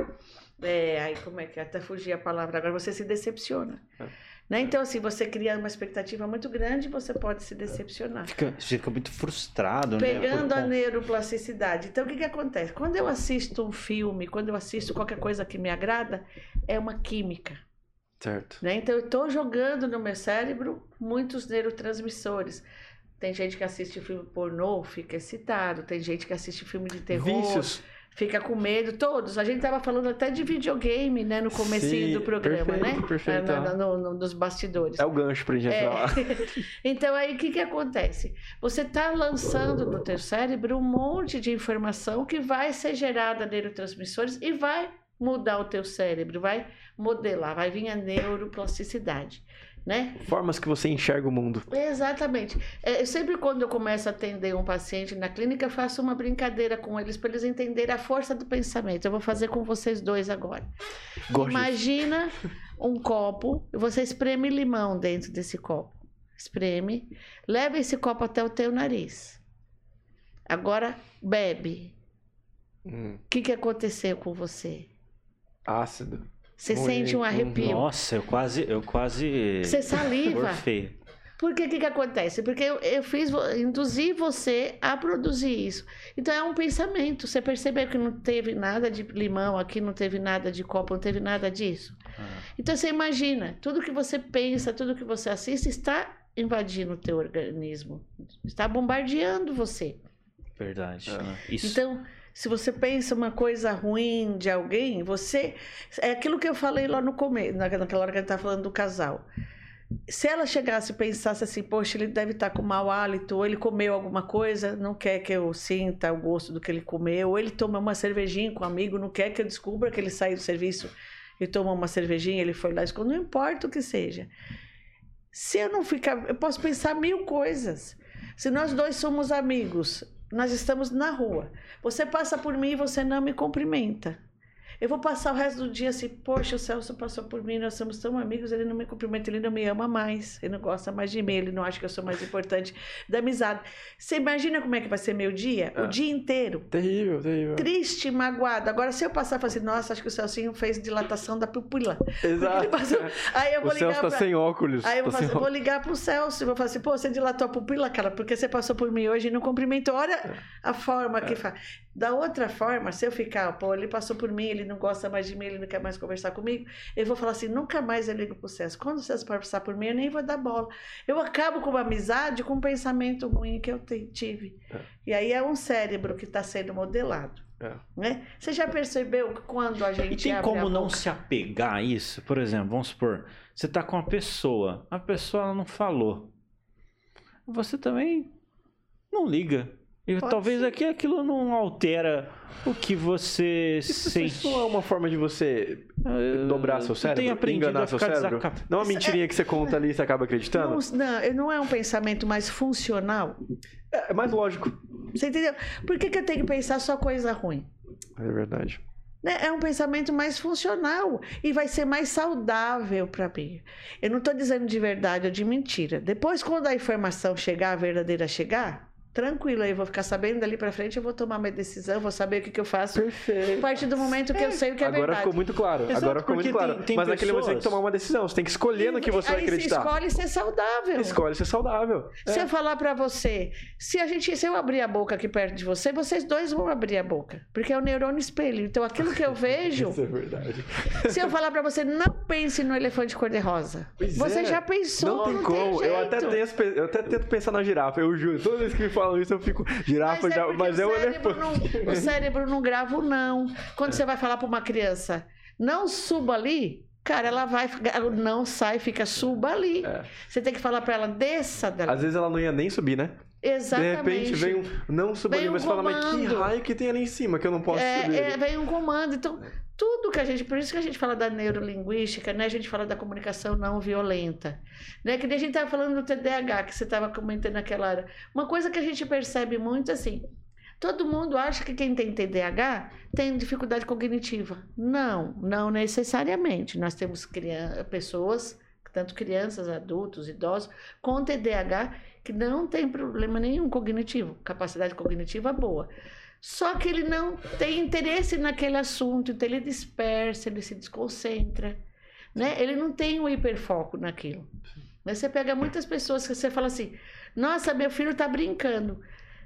É, aí como é que é? até fugi a palavra agora, você se decepciona. É. Né? Então, assim, você cria uma expectativa muito grande, você pode se decepcionar. Fica, você fica muito frustrado, né? Pegando Por a neuroplasticidade. Então, o que, que acontece? Quando eu assisto um filme, quando eu assisto qualquer coisa que me agrada, é uma química. Certo. Né? Então, eu estou jogando no meu cérebro muitos neurotransmissores. Tem gente que assiste filme pornô, fica excitado. Tem gente que assiste filme de terror. Vícios. Fica com medo, todos. A gente estava falando até de videogame, né, no comecinho Sim, do programa, perfeito, né? perfeito, ó. na- no, no- nos bastidores. É o gancho pra gente É. falar. Então aí o que, que acontece? Você está lançando no teu cérebro um monte de informação que vai ser gerada neurotransmissores e vai mudar o teu cérebro, vai modelar, vai vir a neuroplasticidade, né? Formas que você enxerga o mundo. Exatamente. É, eu sempre quando eu começo a atender um paciente na clínica, eu faço uma brincadeira com eles para eles entenderem a força do pensamento. Eu vou fazer com vocês dois agora. Gorgeous. Imagina um copo, e você espreme limão dentro desse copo. Espreme, leva esse copo até o teu nariz. Agora bebe. Hum, O que, que aconteceu com você? ácido. Você Ruim. sente um arrepio. Nossa, eu quase. Eu quase. Você saliva. Orfei. Por que que, que acontece? Porque eu, eu fiz, induzi você a produzir isso. Então é um pensamento. Você percebeu que não teve nada de limão aqui, não teve nada de copo, não teve nada disso. Ah, Então você imagina, tudo que você pensa, tudo que você assiste está invadindo o teu organismo, está bombardeando você. verdade. Né? Isso. Então, se você pensa uma coisa ruim de alguém, você é aquilo que eu falei lá no começo, na- naquela hora que a gente falando do casal. Se ela chegasse e pensasse assim, poxa, ele deve estar com mau hálito, ou ele comeu alguma coisa, não quer que eu sinta o gosto do que ele comeu, ou ele toma uma cervejinha com um amigo, não quer que eu descubra que ele saiu do serviço e tomou uma cervejinha, ele foi lá e escondeu, não importa o que seja. Se eu não ficar, eu posso pensar mil coisas. Se nós dois somos amigos, nós estamos na rua. Você passa por mim e você não me cumprimenta. Eu vou passar o resto do dia assim, poxa, o Celso passou por mim, nós somos tão amigos, ele não me cumprimenta, ele não me ama mais, ele não gosta mais de mim, ele não acha que eu sou mais importante da amizade. Você imagina como é que vai ser meu dia? É. O dia inteiro. Terrível, terrível. Triste, magoado. Agora, se eu passar e falar assim, nossa, acho que o Celcinho fez dilatação da pupila. Exato. passou- Aí eu O vou Celso ligar tá pra... sem óculos. Aí eu vou, tá fazer, sem vou ligar pro Celso e vou falar assim, pô, você dilatou a pupila, cara, porque você passou por mim hoje e não cumprimentou. Olha É. a forma que faz. Da outra forma, se eu ficar, pô, ele passou por mim, ele não gosta mais de mim, ele não quer mais conversar comigo, eu vou falar assim, nunca mais eu ligo pro Celso. Quando o Celso passar por mim, eu nem vou dar bola. Eu acabo com uma amizade com um pensamento ruim que eu tive. É. E aí é um cérebro que está sendo modelado. É. Né? Você já percebeu que quando a gente E tem como não boca- se apegar a isso? Por exemplo, vamos supor, você tá com uma pessoa, a pessoa não falou. Você também não liga. E Pode talvez ser. aqui aquilo não altera o que você Isso, sente. isso não é uma forma de você Eu- dobrar seu eu cérebro? tenho enganar seu cérebro? Não é uma mentirinha que você conta ali e você acaba acreditando? Não, não, não é um pensamento mais funcional. É, é mais lógico. Você entendeu? Por que, que eu tenho que pensar só coisa ruim? É verdade. Né? É um pensamento mais funcional e vai ser mais saudável para mim. Eu não estou dizendo de verdade ou de mentira. Depois, quando a informação chegar, a verdadeira chegar, tranquilo, aí eu vou ficar sabendo dali para frente, eu vou tomar minha decisão, vou saber o que, que eu faço. A Perfeito. partir do momento que eu sei o que é Agora verdade. ficou muito claro. Exato, Agora ficou muito claro. tem- tem Mas naquele momento você tem que pessoas- tomar uma decisão. Você tem que escolher no que você vai acreditar. Você escolhe ser saudável. Escolhe ser saudável. Se É. eu falar pra você, se a gente, se eu abrir a boca aqui perto de você, vocês dois vão abrir a boca, porque é o neurônio espelho. Então, aquilo que eu vejo, Isso é verdade. se eu falar pra você, não pense no elefante cor-de-rosa. Pois Você é. já pensou, Não tem não como. tem eu, até tenho, eu até tento pensar na girafa, eu juro. Toda vez que me falam isso, eu fico. Girafa Mas é, já. Mas é o cérebro elefante. não, o cérebro não grava o não. Quando você vai falar pra uma criança, não suba ali, cara, ela vai, não sai, fica suba ali. É. Você tem que falar pra ela, desça dali. Às vezes ela não ia nem subir, né? Exatamente. De repente vem um. Não suba Vem ali, um mas fala, mas que comando. raio que tem ali em cima que eu não posso subir? É, é, vem um comando. Então, tudo que a gente. Por isso que a gente fala da neurolinguística, né? A gente fala da comunicação não violenta. Né? Que nem a gente estava falando do TDAH, que você estava comentando naquela hora. Uma coisa que a gente percebe muito assim. Todo mundo acha que quem tem TDAH tem dificuldade cognitiva. Não, não necessariamente. Nós temos crian- pessoas, tanto crianças, adultos, idosos, com TDAH que não tem problema nenhum cognitivo, capacidade cognitiva boa. Só que ele não tem interesse naquele assunto, então ele dispersa, ele se desconcentra, né? Ele não tem o hiperfoco naquilo. Mas você pega muitas pessoas que você fala assim: "Nossa, meu filho está brincando".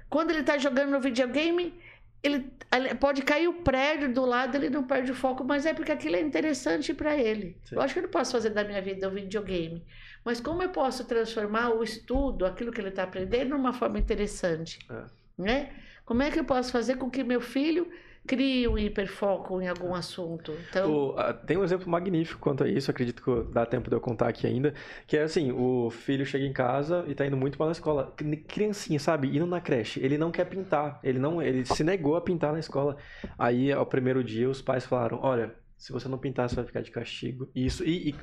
Quando ele está jogando no videogame, ele pode cair o prédio do lado, ele não perde o foco, mas é porque aquilo é interessante para ele. Sim. Eu acho que eu não posso fazer da minha vida o videogame, mas como eu posso transformar o estudo, aquilo que ele está aprendendo, numa forma interessante, É. né? Como é que eu posso fazer com que meu filho crie um hiperfoco em algum assunto. Então, O- ah, tem um exemplo magnífico quanto a isso, acredito que dá tempo de eu contar aqui ainda, que é assim, o filho chega em casa e tá indo muito mal na escola. Cri- Criancinha, sabe? Indo na creche, ele não quer pintar, ele não, ele se negou a pintar na escola. Aí, ao primeiro dia, os pais falaram, olha, se você não pintar, você vai ficar de castigo. Isso, e, e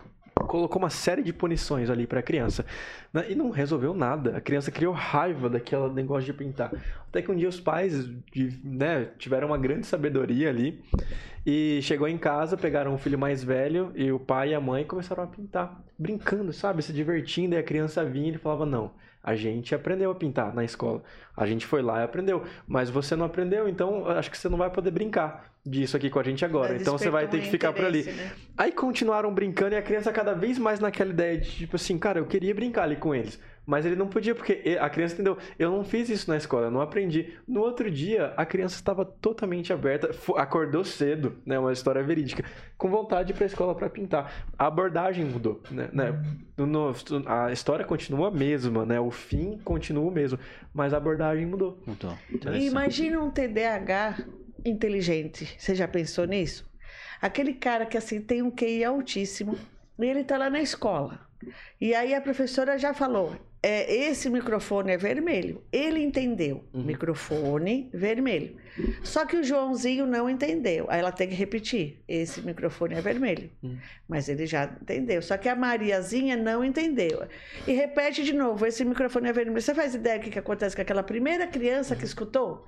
colocou uma série de punições ali pra criança. né? E não resolveu nada. A criança criou raiva daquele negócio de pintar. Até que um dia os pais né, tiveram uma grande sabedoria ali e chegou em casa, pegaram o filho mais velho e o pai e a mãe começaram a pintar, brincando, sabe, se divertindo. E a criança vinha e ele falava: Não, a gente aprendeu a pintar na escola. A gente foi lá e aprendeu, mas você não aprendeu, então acho que você não vai poder brincar disso aqui com a gente agora. mas Então você vai ter que ficar por ali. né? Aí continuaram brincando e a criança cada vez mais naquela ideia de tipo assim, cara, eu queria brincar ali com eles. Mas ele não podia, porque a criança entendeu, eu não fiz isso na escola, eu não aprendi. No outro dia, a criança estava totalmente aberta, acordou cedo, né? Uma história verídica, com vontade de ir pra escola para pintar. A abordagem mudou, né? né? No- a história continua a mesma, né? O fim continua o mesmo, mas a abordagem mudou. Então, E imagina um TDAH inteligente. Você já pensou nisso? Aquele cara que assim tem um QI altíssimo e ele tá lá na escola. E aí a professora já falou: é, esse microfone é vermelho. Ele entendeu. Uhum. Microfone vermelho. Só que o Joãozinho não entendeu. Aí ela tem que repetir: esse microfone é vermelho. Uhum. Mas ele já entendeu. Só que a Mariazinha não entendeu. E repete de novo: esse microfone é vermelho. Você faz ideia do que, que acontece com aquela primeira criança que escutou?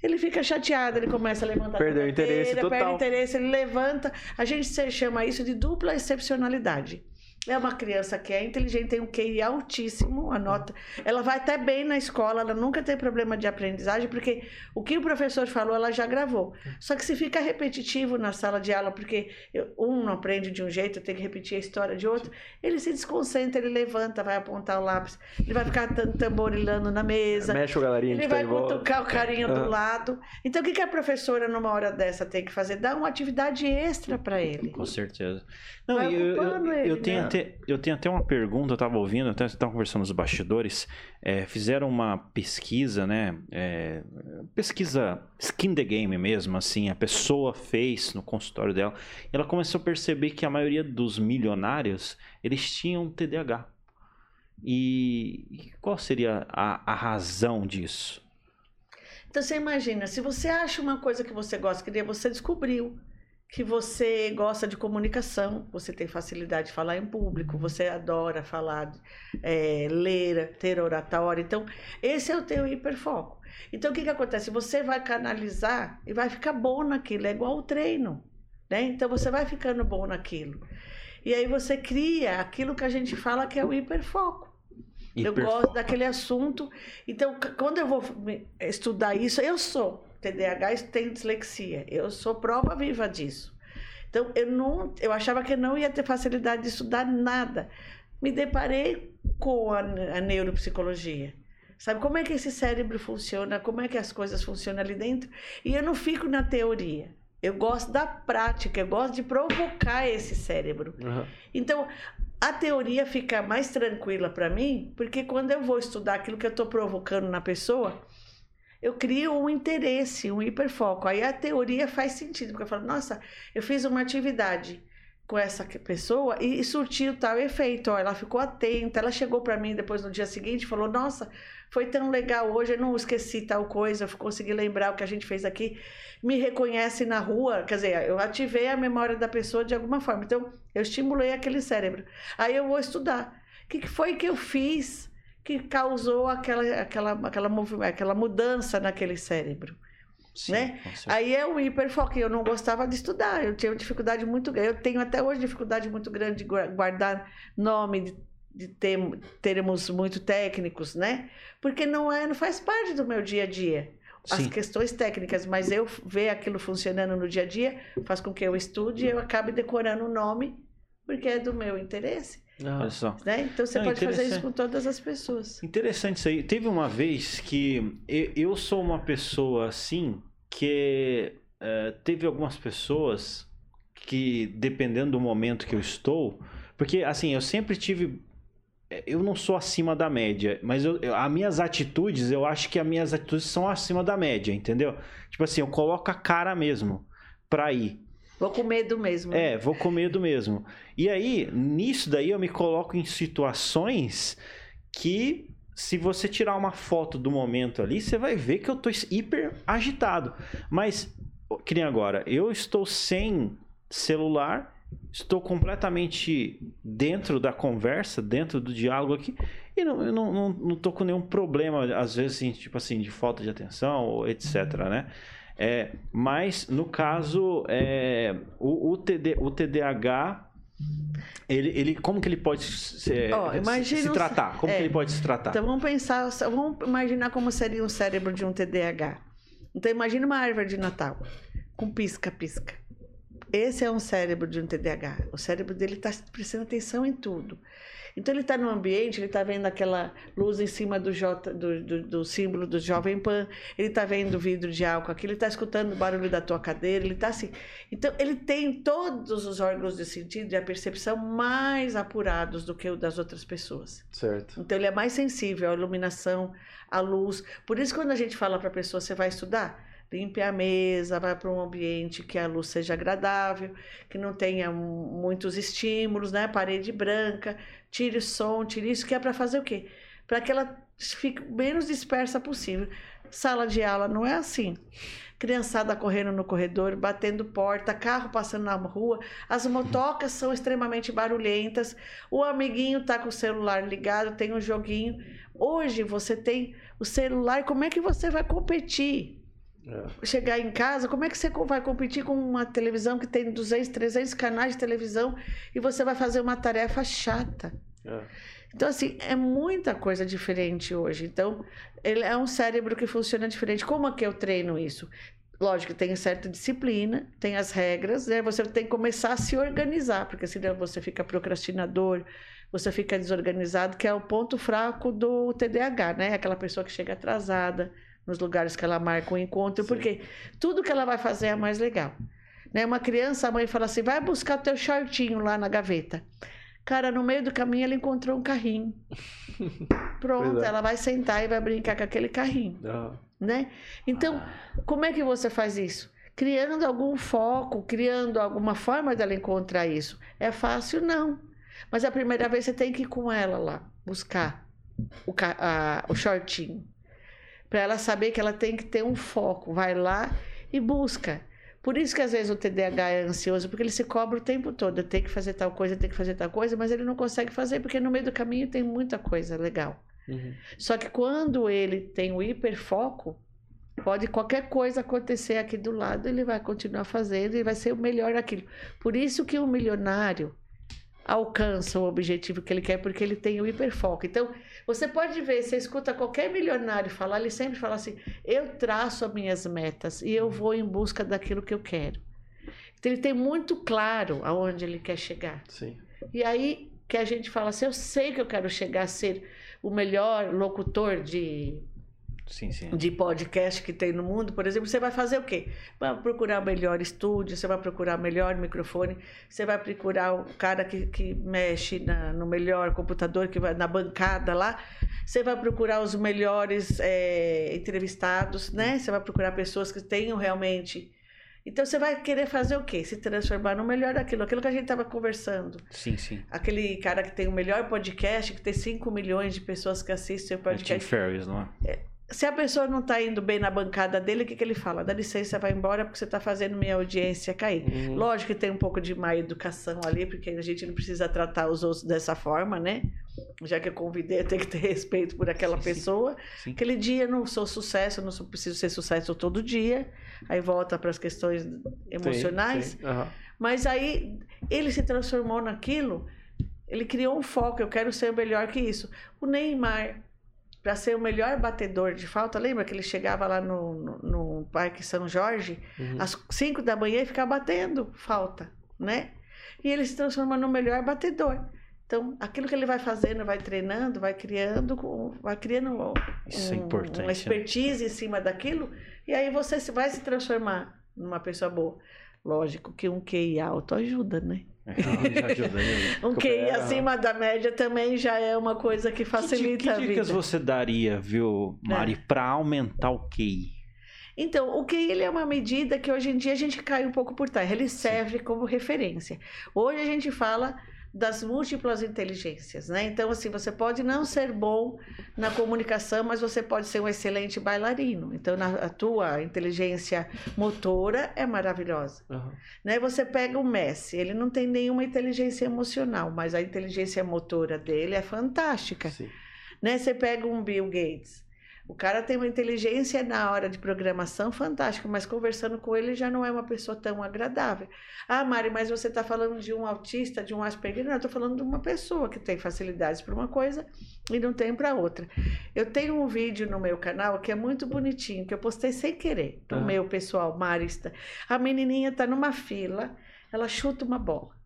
Ele fica chateado, ele começa a levantar. a Perdeu o interesse cadeira, Perde total. o interesse, ele levanta. A gente chama isso de dupla excepcionalidade. É uma criança que é inteligente, tem um QI altíssimo, a nota. Ela vai até bem na escola, ela nunca tem problema de aprendizagem, porque o que o professor falou, ela já gravou. Só que se fica repetitivo na sala de aula, porque eu- um não aprende de um jeito, tem que repetir a história de outro, ele se desconcentra, ele levanta, vai apontar o lápis, ele vai ficar tam- tamborilando na mesa. Mexe o galerinha Ele tá vai volta. cutucar o carinho do lado. Então, o que, a professora, numa hora dessa, tem que fazer? Dar uma atividade extra para ele. Com certeza. Não, eu, eu, eu ele, tenho eu tenho até uma pergunta, eu estava ouvindo, até estava conversando nos bastidores. é, fizeram uma pesquisa, né? é, pesquisa skin the game mesmo, assim, a pessoa fez no consultório dela. E ela começou a perceber que a maioria dos milionários eles tinham TDAH. E, e qual seria a, a razão disso? Então, você imagina, se você acha uma coisa que você gosta, que você descobriu que você gosta de comunicação, você tem facilidade de falar em público, você adora falar, é, ler, ter oratória. Então, esse é o teu hiperfoco. Então, o que, que acontece? Você vai canalizar e vai ficar bom naquilo, é igual o treino. Né? Então, você vai ficando bom naquilo. E aí você cria aquilo que a gente fala que é o hiperfoco. Eu Hiperfoco. gosto daquele assunto. Então, quando eu vou estudar isso, eu sou TDAH e tenho dislexia. Eu sou prova viva disso. Então, eu não, eu achava que eu não ia ter facilidade de estudar nada. Me deparei com a, a neuropsicologia. Sabe como é que esse cérebro funciona? Como é que as coisas funcionam ali dentro? E eu não fico na teoria. Eu gosto da prática, eu gosto de provocar esse cérebro. Aham. Então, a teoria fica mais tranquila para mim, porque quando eu vou estudar aquilo que eu estou provocando na pessoa, eu crio um interesse, um hiperfoco. Aí a teoria faz sentido, porque eu falo, nossa, eu fiz uma atividade com essa pessoa e, e surtiu tal efeito. Ó, ela ficou atenta, ela chegou para mim depois no dia seguinte e falou, nossa, foi tão legal hoje, eu não esqueci tal coisa, eu consegui lembrar o que a gente fez aqui. Me reconhece na rua, quer dizer, eu ativei a memória da pessoa de alguma forma. Então, eu estimulei aquele cérebro. Aí eu vou estudar. O que que foi que eu fiz que causou aquela, aquela, aquela, aquela mudança naquele cérebro? Sim, né? Aí é o hiperfoco. Eu não gostava de estudar. Eu tinha dificuldade muito grande. Eu tenho até hoje dificuldade muito grande de gua- guardar nome de, de term- termos muito técnicos, né? Porque não é, não faz parte do meu dia a dia. As Sim. questões técnicas, mas eu ver aquilo funcionando no dia a dia faz com que eu estude e eu acabe decorando o nome porque é do meu interesse, Olha só. né? Então você Não, pode fazer isso com todas as pessoas. Interessante isso aí. Teve uma vez que eu sou uma pessoa assim que eh, teve algumas pessoas que, dependendo do momento que eu estou, porque assim, eu sempre tive eu não sou acima da média, mas eu, eu, as minhas atitudes, eu acho que as minhas atitudes são acima da média, entendeu? Tipo assim, eu coloco a cara mesmo pra ir. Vou com medo mesmo. É, vou com medo mesmo. E aí, nisso daí, eu me coloco em situações que, se você tirar uma foto do momento ali, você vai ver que eu tô hiper agitado. Mas, que nem agora, eu estou sem celular, estou completamente dentro da conversa, dentro do diálogo aqui, e não, eu não, não, não tô com nenhum problema, às vezes, assim, tipo assim, de falta de atenção, etc, né? É, mas, no caso, é, o, o, TD, o TDAH, ele, ele, como que ele pode se, Ó, se, se tratar? Como é, que ele pode se tratar? Então, vamos pensar, vamos imaginar como seria o cérebro de um TDAH. Então, imagine uma árvore de Natal, com pisca-pisca. Esse é um cérebro de um TDAH. O cérebro dele está prestando atenção em tudo. Então ele está no ambiente, ele está vendo aquela luz em cima do, J, do, do, do símbolo do Jovem Pan, ele está vendo o vidro de álcool aqui, ele está escutando o barulho da tua cadeira, ele está assim. Então ele tem todos os órgãos de sentido e a percepção mais apurados do que o das outras pessoas. Certo. Então ele é mais sensível à iluminação, à luz. Por isso quando a gente fala para a pessoa, você vai estudar? Limpe a mesa, vai para um ambiente que a luz seja agradável, que não tenha muitos estímulos, né? Parede branca, tire o som, tire isso, que é para fazer o quê? Para que ela fique menos dispersa possível. Sala de aula não é assim. Criançada correndo no corredor, batendo porta, carro passando na rua, as motocas são extremamente barulhentas, o amiguinho tá com o celular ligado, tem um joguinho. Hoje você tem o celular, como é que você vai competir? É. Chegar em casa, como é que você vai competir com uma televisão que tem 200, 300 canais de televisão e você vai fazer uma tarefa chata? É. Então, assim, é muita coisa diferente hoje. Então, ele é um cérebro que funciona diferente. Como é que eu treino isso? Lógico, tem certa disciplina, tem as regras, né? Você tem que começar a se organizar, porque senão você fica procrastinador, você fica desorganizado, que é o ponto fraco do TDAH, né? Aquela pessoa que chega atrasada, nos lugares que ela marca o encontro, Sim. porque tudo que ela vai fazer é mais legal. Né? Uma criança, a mãe fala assim: vai buscar teu shortinho lá na gaveta. Cara, no meio do caminho ela encontrou um carrinho. Pronto, é. ela vai sentar e vai brincar com aquele carrinho. Ah. Né? Então, ah. como é que você faz isso? Criando algum foco, criando alguma forma dela encontrar isso. É fácil? Não. Mas a primeira vez você tem que ir com ela lá, buscar o, a, o shortinho para ela saber que ela tem que ter um foco. Vai lá e busca. Por isso que às vezes o TDAH é ansioso, porque ele se cobra o tempo todo. Tem que fazer tal coisa, tem que fazer tal coisa, mas ele não consegue fazer porque no meio do caminho tem muita coisa legal. Uhum. Só que quando ele tem o hiperfoco, pode qualquer coisa acontecer aqui do lado, ele vai continuar fazendo e vai ser o melhor naquilo. Por isso que um milionário alcança o objetivo que ele quer, porque ele tem o hiperfoco. Então, você pode ver, você escuta qualquer milionário falar, ele sempre fala assim: eu traço as minhas metas e eu vou em busca daquilo que eu quero. Então, ele tem muito claro aonde ele quer chegar. Sim. E aí que a gente fala assim: eu sei que eu quero chegar a ser o melhor locutor de sim, sim. de podcast que tem no mundo, por exemplo, você vai fazer o quê? Vai procurar o melhor estúdio, você vai procurar o melhor microfone, você vai procurar o cara que, que mexe na, no melhor computador, que vai na bancada lá, você vai procurar os melhores é, entrevistados, né? Você vai procurar pessoas que tenham realmente. Então você vai querer fazer o quê? Se transformar no melhor daquilo, aquilo que a gente estava conversando. Sim, sim. Aquele cara que tem o melhor podcast, que tem 5 milhões de pessoas que assistem o podcast. É Tim Ferriss, não é? é se a pessoa não está indo bem na bancada dele, o que, que ele fala? Dá licença, vai embora porque você está fazendo minha audiência cair. Uhum. Lógico que tem um pouco de má educação ali, porque a gente não precisa tratar os outros dessa forma, né? Já que eu convidei, eu tenho que ter respeito por aquela sim, pessoa. Sim. Aquele dia eu não sou sucesso, eu não sou, preciso ser sucesso todo dia. Aí volta para as questões emocionais. Sim, uhum. Mas aí ele se transformou naquilo, ele criou um foco, eu quero ser melhor que isso. O Neymar para ser o melhor batedor de falta. Lembra que ele chegava lá no, no, no Parque São Jorge uhum. às 5 da manhã e ficava batendo falta, né? E ele se transforma no melhor batedor. Então, aquilo que ele vai fazendo, vai treinando, vai criando, vai criando um, é uma né? expertise né? em cima daquilo, e aí você vai se transformar numa pessoa boa. Lógico que um QI alto ajuda, né? Aí. Um QI acima da média também já é uma coisa que facilita que, que dicas você daria, viu, Mari, pra aumentar o QI? Então, o QI ele é uma medida que hoje em dia a gente cai um pouco por terra. Ele serve como referência. Hoje a gente fala das múltiplas inteligências, né? Então, assim, você pode não ser bom na comunicação, mas você pode ser um excelente bailarino. Então, na, a tua inteligência motora é maravilhosa, Aham. né? Você pega o Messi, ele não tem nenhuma inteligência emocional, mas a inteligência motora dele é fantástica Sim. né? Você pega um Bill Gates. O cara tem uma inteligência na hora de programação fantástica, mas conversando com ele já não é uma pessoa tão agradável. Ah, Mari, mas você está falando de um autista, de um Asperger? Não, eu estou falando de uma pessoa que tem facilidades para uma coisa e não tem para outra. Eu tenho um vídeo no meu canal que é muito bonitinho, que eu postei sem querer, do Ah. meu pessoal marista. A menininha está numa fila, ela chuta uma bola.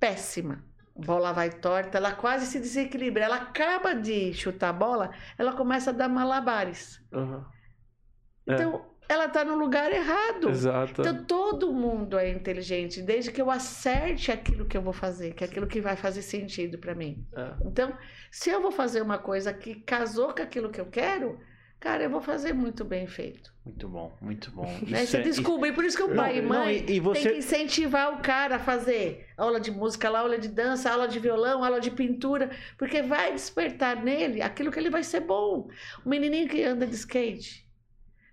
Péssima. A bola vai torta, ela quase se desequilibra. Ela acaba de chutar a bola, ela começa a dar malabares. É. Então, ela está no lugar errado. Exato. Então, todo mundo é inteligente, desde que eu acerte aquilo que eu vou fazer, que é aquilo que vai fazer sentido para mim. É. Então, se eu vou fazer uma coisa que casou com aquilo que eu quero, cara, eu vou fazer muito bem feito. Muito bom, muito bom. Né? Isso é- desculpa, e por isso que o pai e Não, mãe e- e você- tem que incentivar o cara a fazer aula de música, aula de dança, aula de violão, aula de pintura, porque vai despertar nele aquilo que ele vai ser bom. O menininho que anda de skate.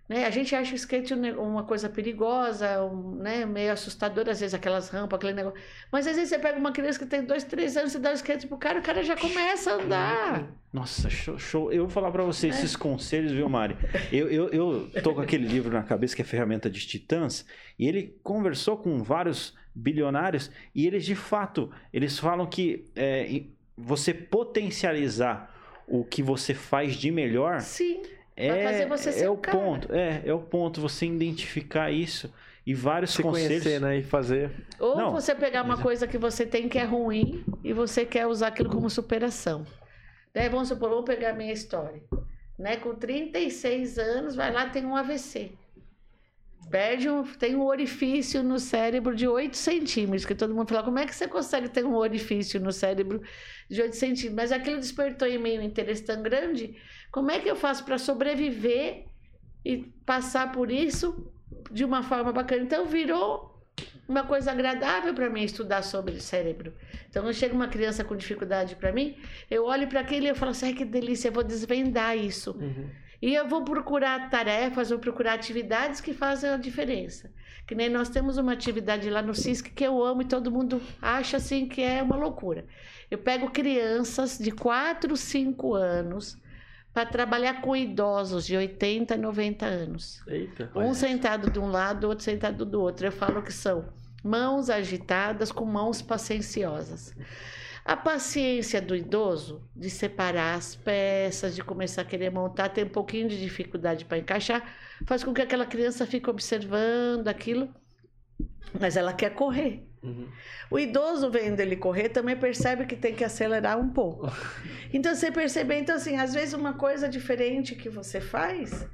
Né? A gente acha o skate um uma coisa perigosa, um, né? meio assustadora, às vezes aquelas rampas, aquele negócio. Mas às vezes você pega uma criança que tem dois, três anos e dá o skate pro cara, o cara já começa a andar. Nossa, show, show. Eu vou falar pra você É. esses conselhos, viu, Mari? Eu, eu, eu tô com aquele livro na cabeça que é Ferramenta de Titãs, e ele conversou com vários bilionários, e eles, de fato, eles falam que é, você potencializar o que você faz de melhor Sim. É, Vai fazer você ser é o cara. ponto. É, é o ponto, você identificar isso. E vários Se conselhos. conhecer, né? E fazer. Ou Não. você pegar uma Exato. coisa que você tem que é ruim e você quer usar aquilo como superação. Né? Vamos supor, vou pegar a minha história. Né? Com 36 anos, vai lá, tem um AVC. Perde um, tem um orifício no cérebro de 8 centímetros, que todo mundo fala, como é que você consegue ter um orifício no cérebro de 8 centímetros? Mas aquilo despertou em mim um interesse tão grande, como é que eu faço para sobreviver e passar por isso de uma forma bacana? Então virou uma coisa agradável para mim estudar sobre cérebro. Então, quando chega uma criança com dificuldade para mim, eu olho para aquele e falo assim, ai que delícia, eu vou desvendar isso. Uhum. E eu vou procurar tarefas, vou procurar atividades que fazem a diferença. Que nem nós temos uma atividade lá no CISC que eu amo e todo mundo acha assim que é uma loucura. Eu pego crianças de 4, 5 anos para trabalhar com idosos de 80, 90 anos. Eita. Um sentado de um lado, outro sentado do outro. Eu falo que são mãos agitadas com mãos pacienciosas. A paciência do idoso de separar as peças, de começar a querer montar, tem um pouquinho de dificuldade para encaixar, faz com que aquela criança fique observando aquilo, mas ela quer correr. Uhum. O idoso vendo ele correr também percebe que tem que acelerar um pouco. Então você percebe, então assim, às vezes uma coisa diferente que você faz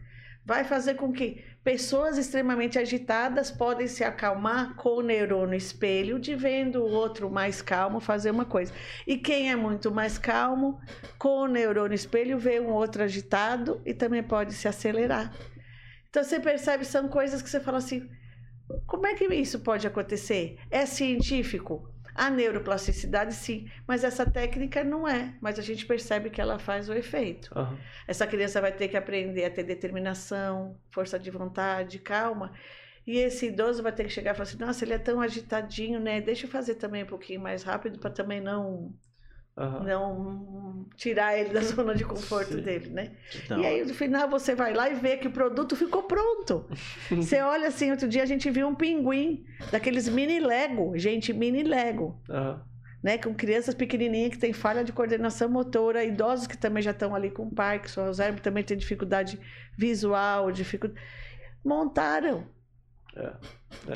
vai fazer com que pessoas extremamente agitadas podem se acalmar com o neurônio espelho de vendo o outro mais calmo fazer uma coisa. E quem é muito mais calmo, com o neurônio espelho vê um outro agitado e também pode se acelerar. Então você percebe são coisas que você fala assim, como é que isso pode acontecer? É científico? A neuroplasticidade, sim, mas essa técnica não é. Mas a gente percebe que ela faz o efeito. Aham. Essa criança vai ter que aprender a ter determinação, força de vontade, calma. E esse idoso vai ter que chegar e falar assim: nossa, ele é tão agitadinho, né? Deixa eu fazer também um pouquinho mais rápido para também não, Aham. não tirar ele da zona de conforto Sim. dele, né? Então, E aí, no final, você vai lá e vê que o produto ficou pronto. Você olha assim, outro dia a gente viu um pinguim, daqueles mini Lego, gente, mini Lego, Aham. né? Com crianças pequenininhas que têm falha de coordenação motora, idosos que também já estão ali com Parkinson, Alzheimer também tem dificuldade visual, dificuldade... Montaram. É.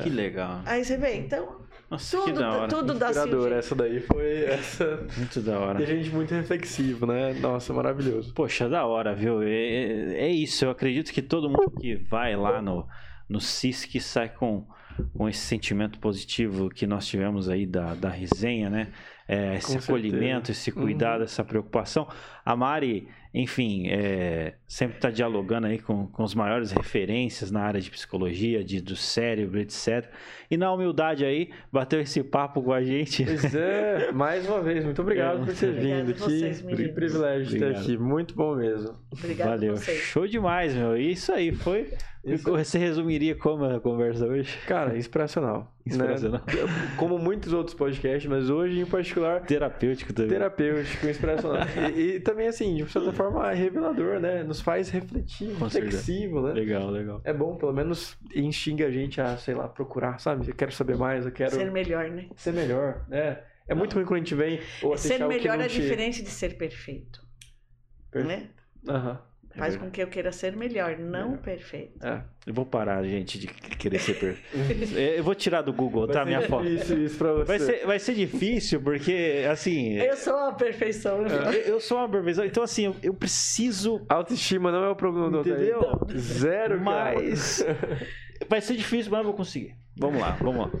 que legal. Aí você vê, então, Nossa, que tudo, da hora. tudo dá sentido. Essa daí foi essa. Muito da hora. E a gente muito reflexivo, né? Nossa, maravilhoso. Poxa, da hora, viu? É, é- é isso. Eu acredito que todo mundo que vai lá no, no CISC sai com, com esse sentimento positivo que nós tivemos aí da, da resenha, né? É, esse Com acolhimento, esse cuidado, Uhum. essa preocupação. A Mari, enfim, é, sempre está dialogando aí com, com as maiores referências na área de psicologia, de, do cérebro, etc. E na humildade aí, bateu esse papo com a gente. Pois é, mais uma vez, muito obrigado É, por ter obrigado vindo vocês. Que privilégio Obrigado. aqui, muito bom mesmo. Obrigada Valeu, show demais, meu. Isso aí, foi. Isso. Você resumiria como a conversa hoje? Cara, inspiracional. Inspiracional. Né? Como muitos outros podcasts, mas hoje em particular Terapêutico também. terapêutico, inspiracional. e, e também, assim, de certa forma, é revelador, né? Nos faz refletir, Com certeza. reflexivo, né? Legal, legal. É bom, pelo menos instiga a gente a, sei lá, procurar, sabe? Eu quero saber mais, eu quero Ser melhor, né? ser melhor, né? É muito ruim quando a gente vem ou Ser melhor não é te- diferente de ser perfeito. Perfeito. Né? Aham. Faz com que eu queira ser melhor, não Melhor. perfeito. É. Eu vou parar, gente, de querer ser perfeito. Eu vou tirar do Google, Vai tá? ser Minha foto. difícil isso pra você. Vai ser, vai ser difícil, porque, assim. Eu sou a perfeição. né? Eu, eu sou uma perfeição, então, assim, eu, eu preciso. Autoestima não é o problema do Entendeu? Zero, cara. Mas. Vai ser difícil, mas eu vou conseguir. Vamos lá, vamos lá.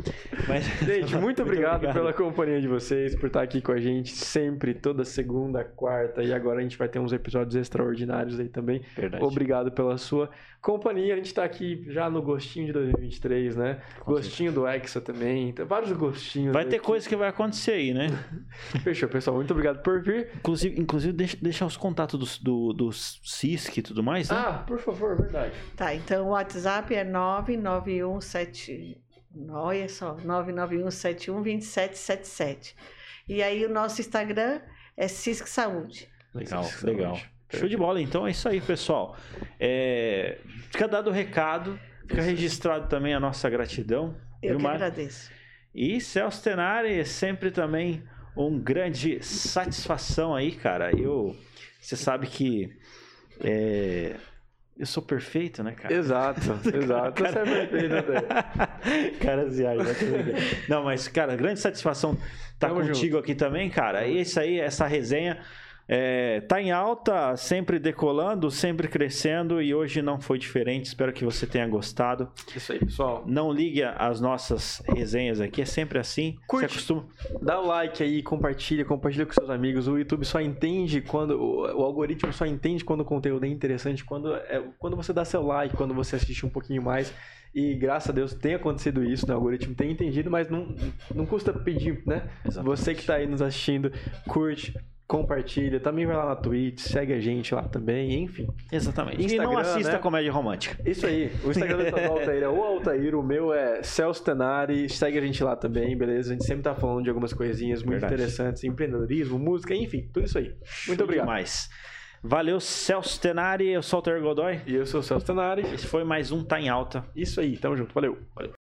Mas- Gente, muito obrigado, pela companhia de vocês, por estar aqui com a gente sempre, toda segunda, quarta, e agora a gente vai ter uns episódios extraordinários aí também. Verdade. Obrigado pela sua companhia. A gente tá aqui já no gostinho de 2023, né? Com gostinho do Hexa também. Tem vários gostinhos. Vai ter aqui. coisa que vai acontecer aí, né? Fechou, pessoal. Muito obrigado por vir. Inclusive, inclusive deixa, deixar os contatos dos- do, do, CISC e tudo mais, né? Ah, por favor, verdade. Tá, então o WhatsApp é 99171. Olha só, 991712777. E aí o nosso Instagram é Cisc Saúde. Legal, Saúde. legal. Show de bola. Então é isso aí, pessoal. É, Fica dado o recado. Fica registrado também a nossa gratidão. Eu viu, agradeço. E Celso Tenari, sempre também um grande satisfação aí, cara. Eu, você sabe que é, eu sou perfeito, né, cara? Exato, exato. Você é perfeito, Altair. cara, viagem, né? Não, mas, cara, grande satisfação estar Tamo contigo aqui também, cara. E isso aí, essa resenha é, tá em alta, sempre decolando, sempre crescendo e hoje não foi diferente. Espero que você tenha gostado. Isso aí, pessoal. Não ligue às nossas resenhas aqui, é sempre assim. Curte. Acostuma. Dá o like aí, compartilha, compartilha com seus amigos. O YouTube só entende quando. O, algoritmo só entende quando o conteúdo é interessante, quando, é, quando você dá seu like, quando você assiste um pouquinho mais. E graças a Deus tem acontecido isso, né? O algoritmo tem entendido, mas não, não custa pedir, né? Exatamente. Você que tá aí nos assistindo, curte, compartilha. Também vai lá na Twitch, segue a gente lá também, enfim. Exatamente. e não Instagram, assista né? comédia romântica. Isso aí. O Instagram do Altair é o Altair, o meu é Celso Tenari. Segue a gente lá também, beleza? A gente sempre tá falando de algumas coisinhas muito Verdade. interessantes, empreendedorismo, música, enfim, tudo isso aí. Muito obrigado. Demais. Valeu, Celso Tenari. Eu sou o Alter Godoy. E eu sou o Celso Tenari. Esse foi mais um Tá em Alta. Isso aí, tamo junto, valeu. Valeu.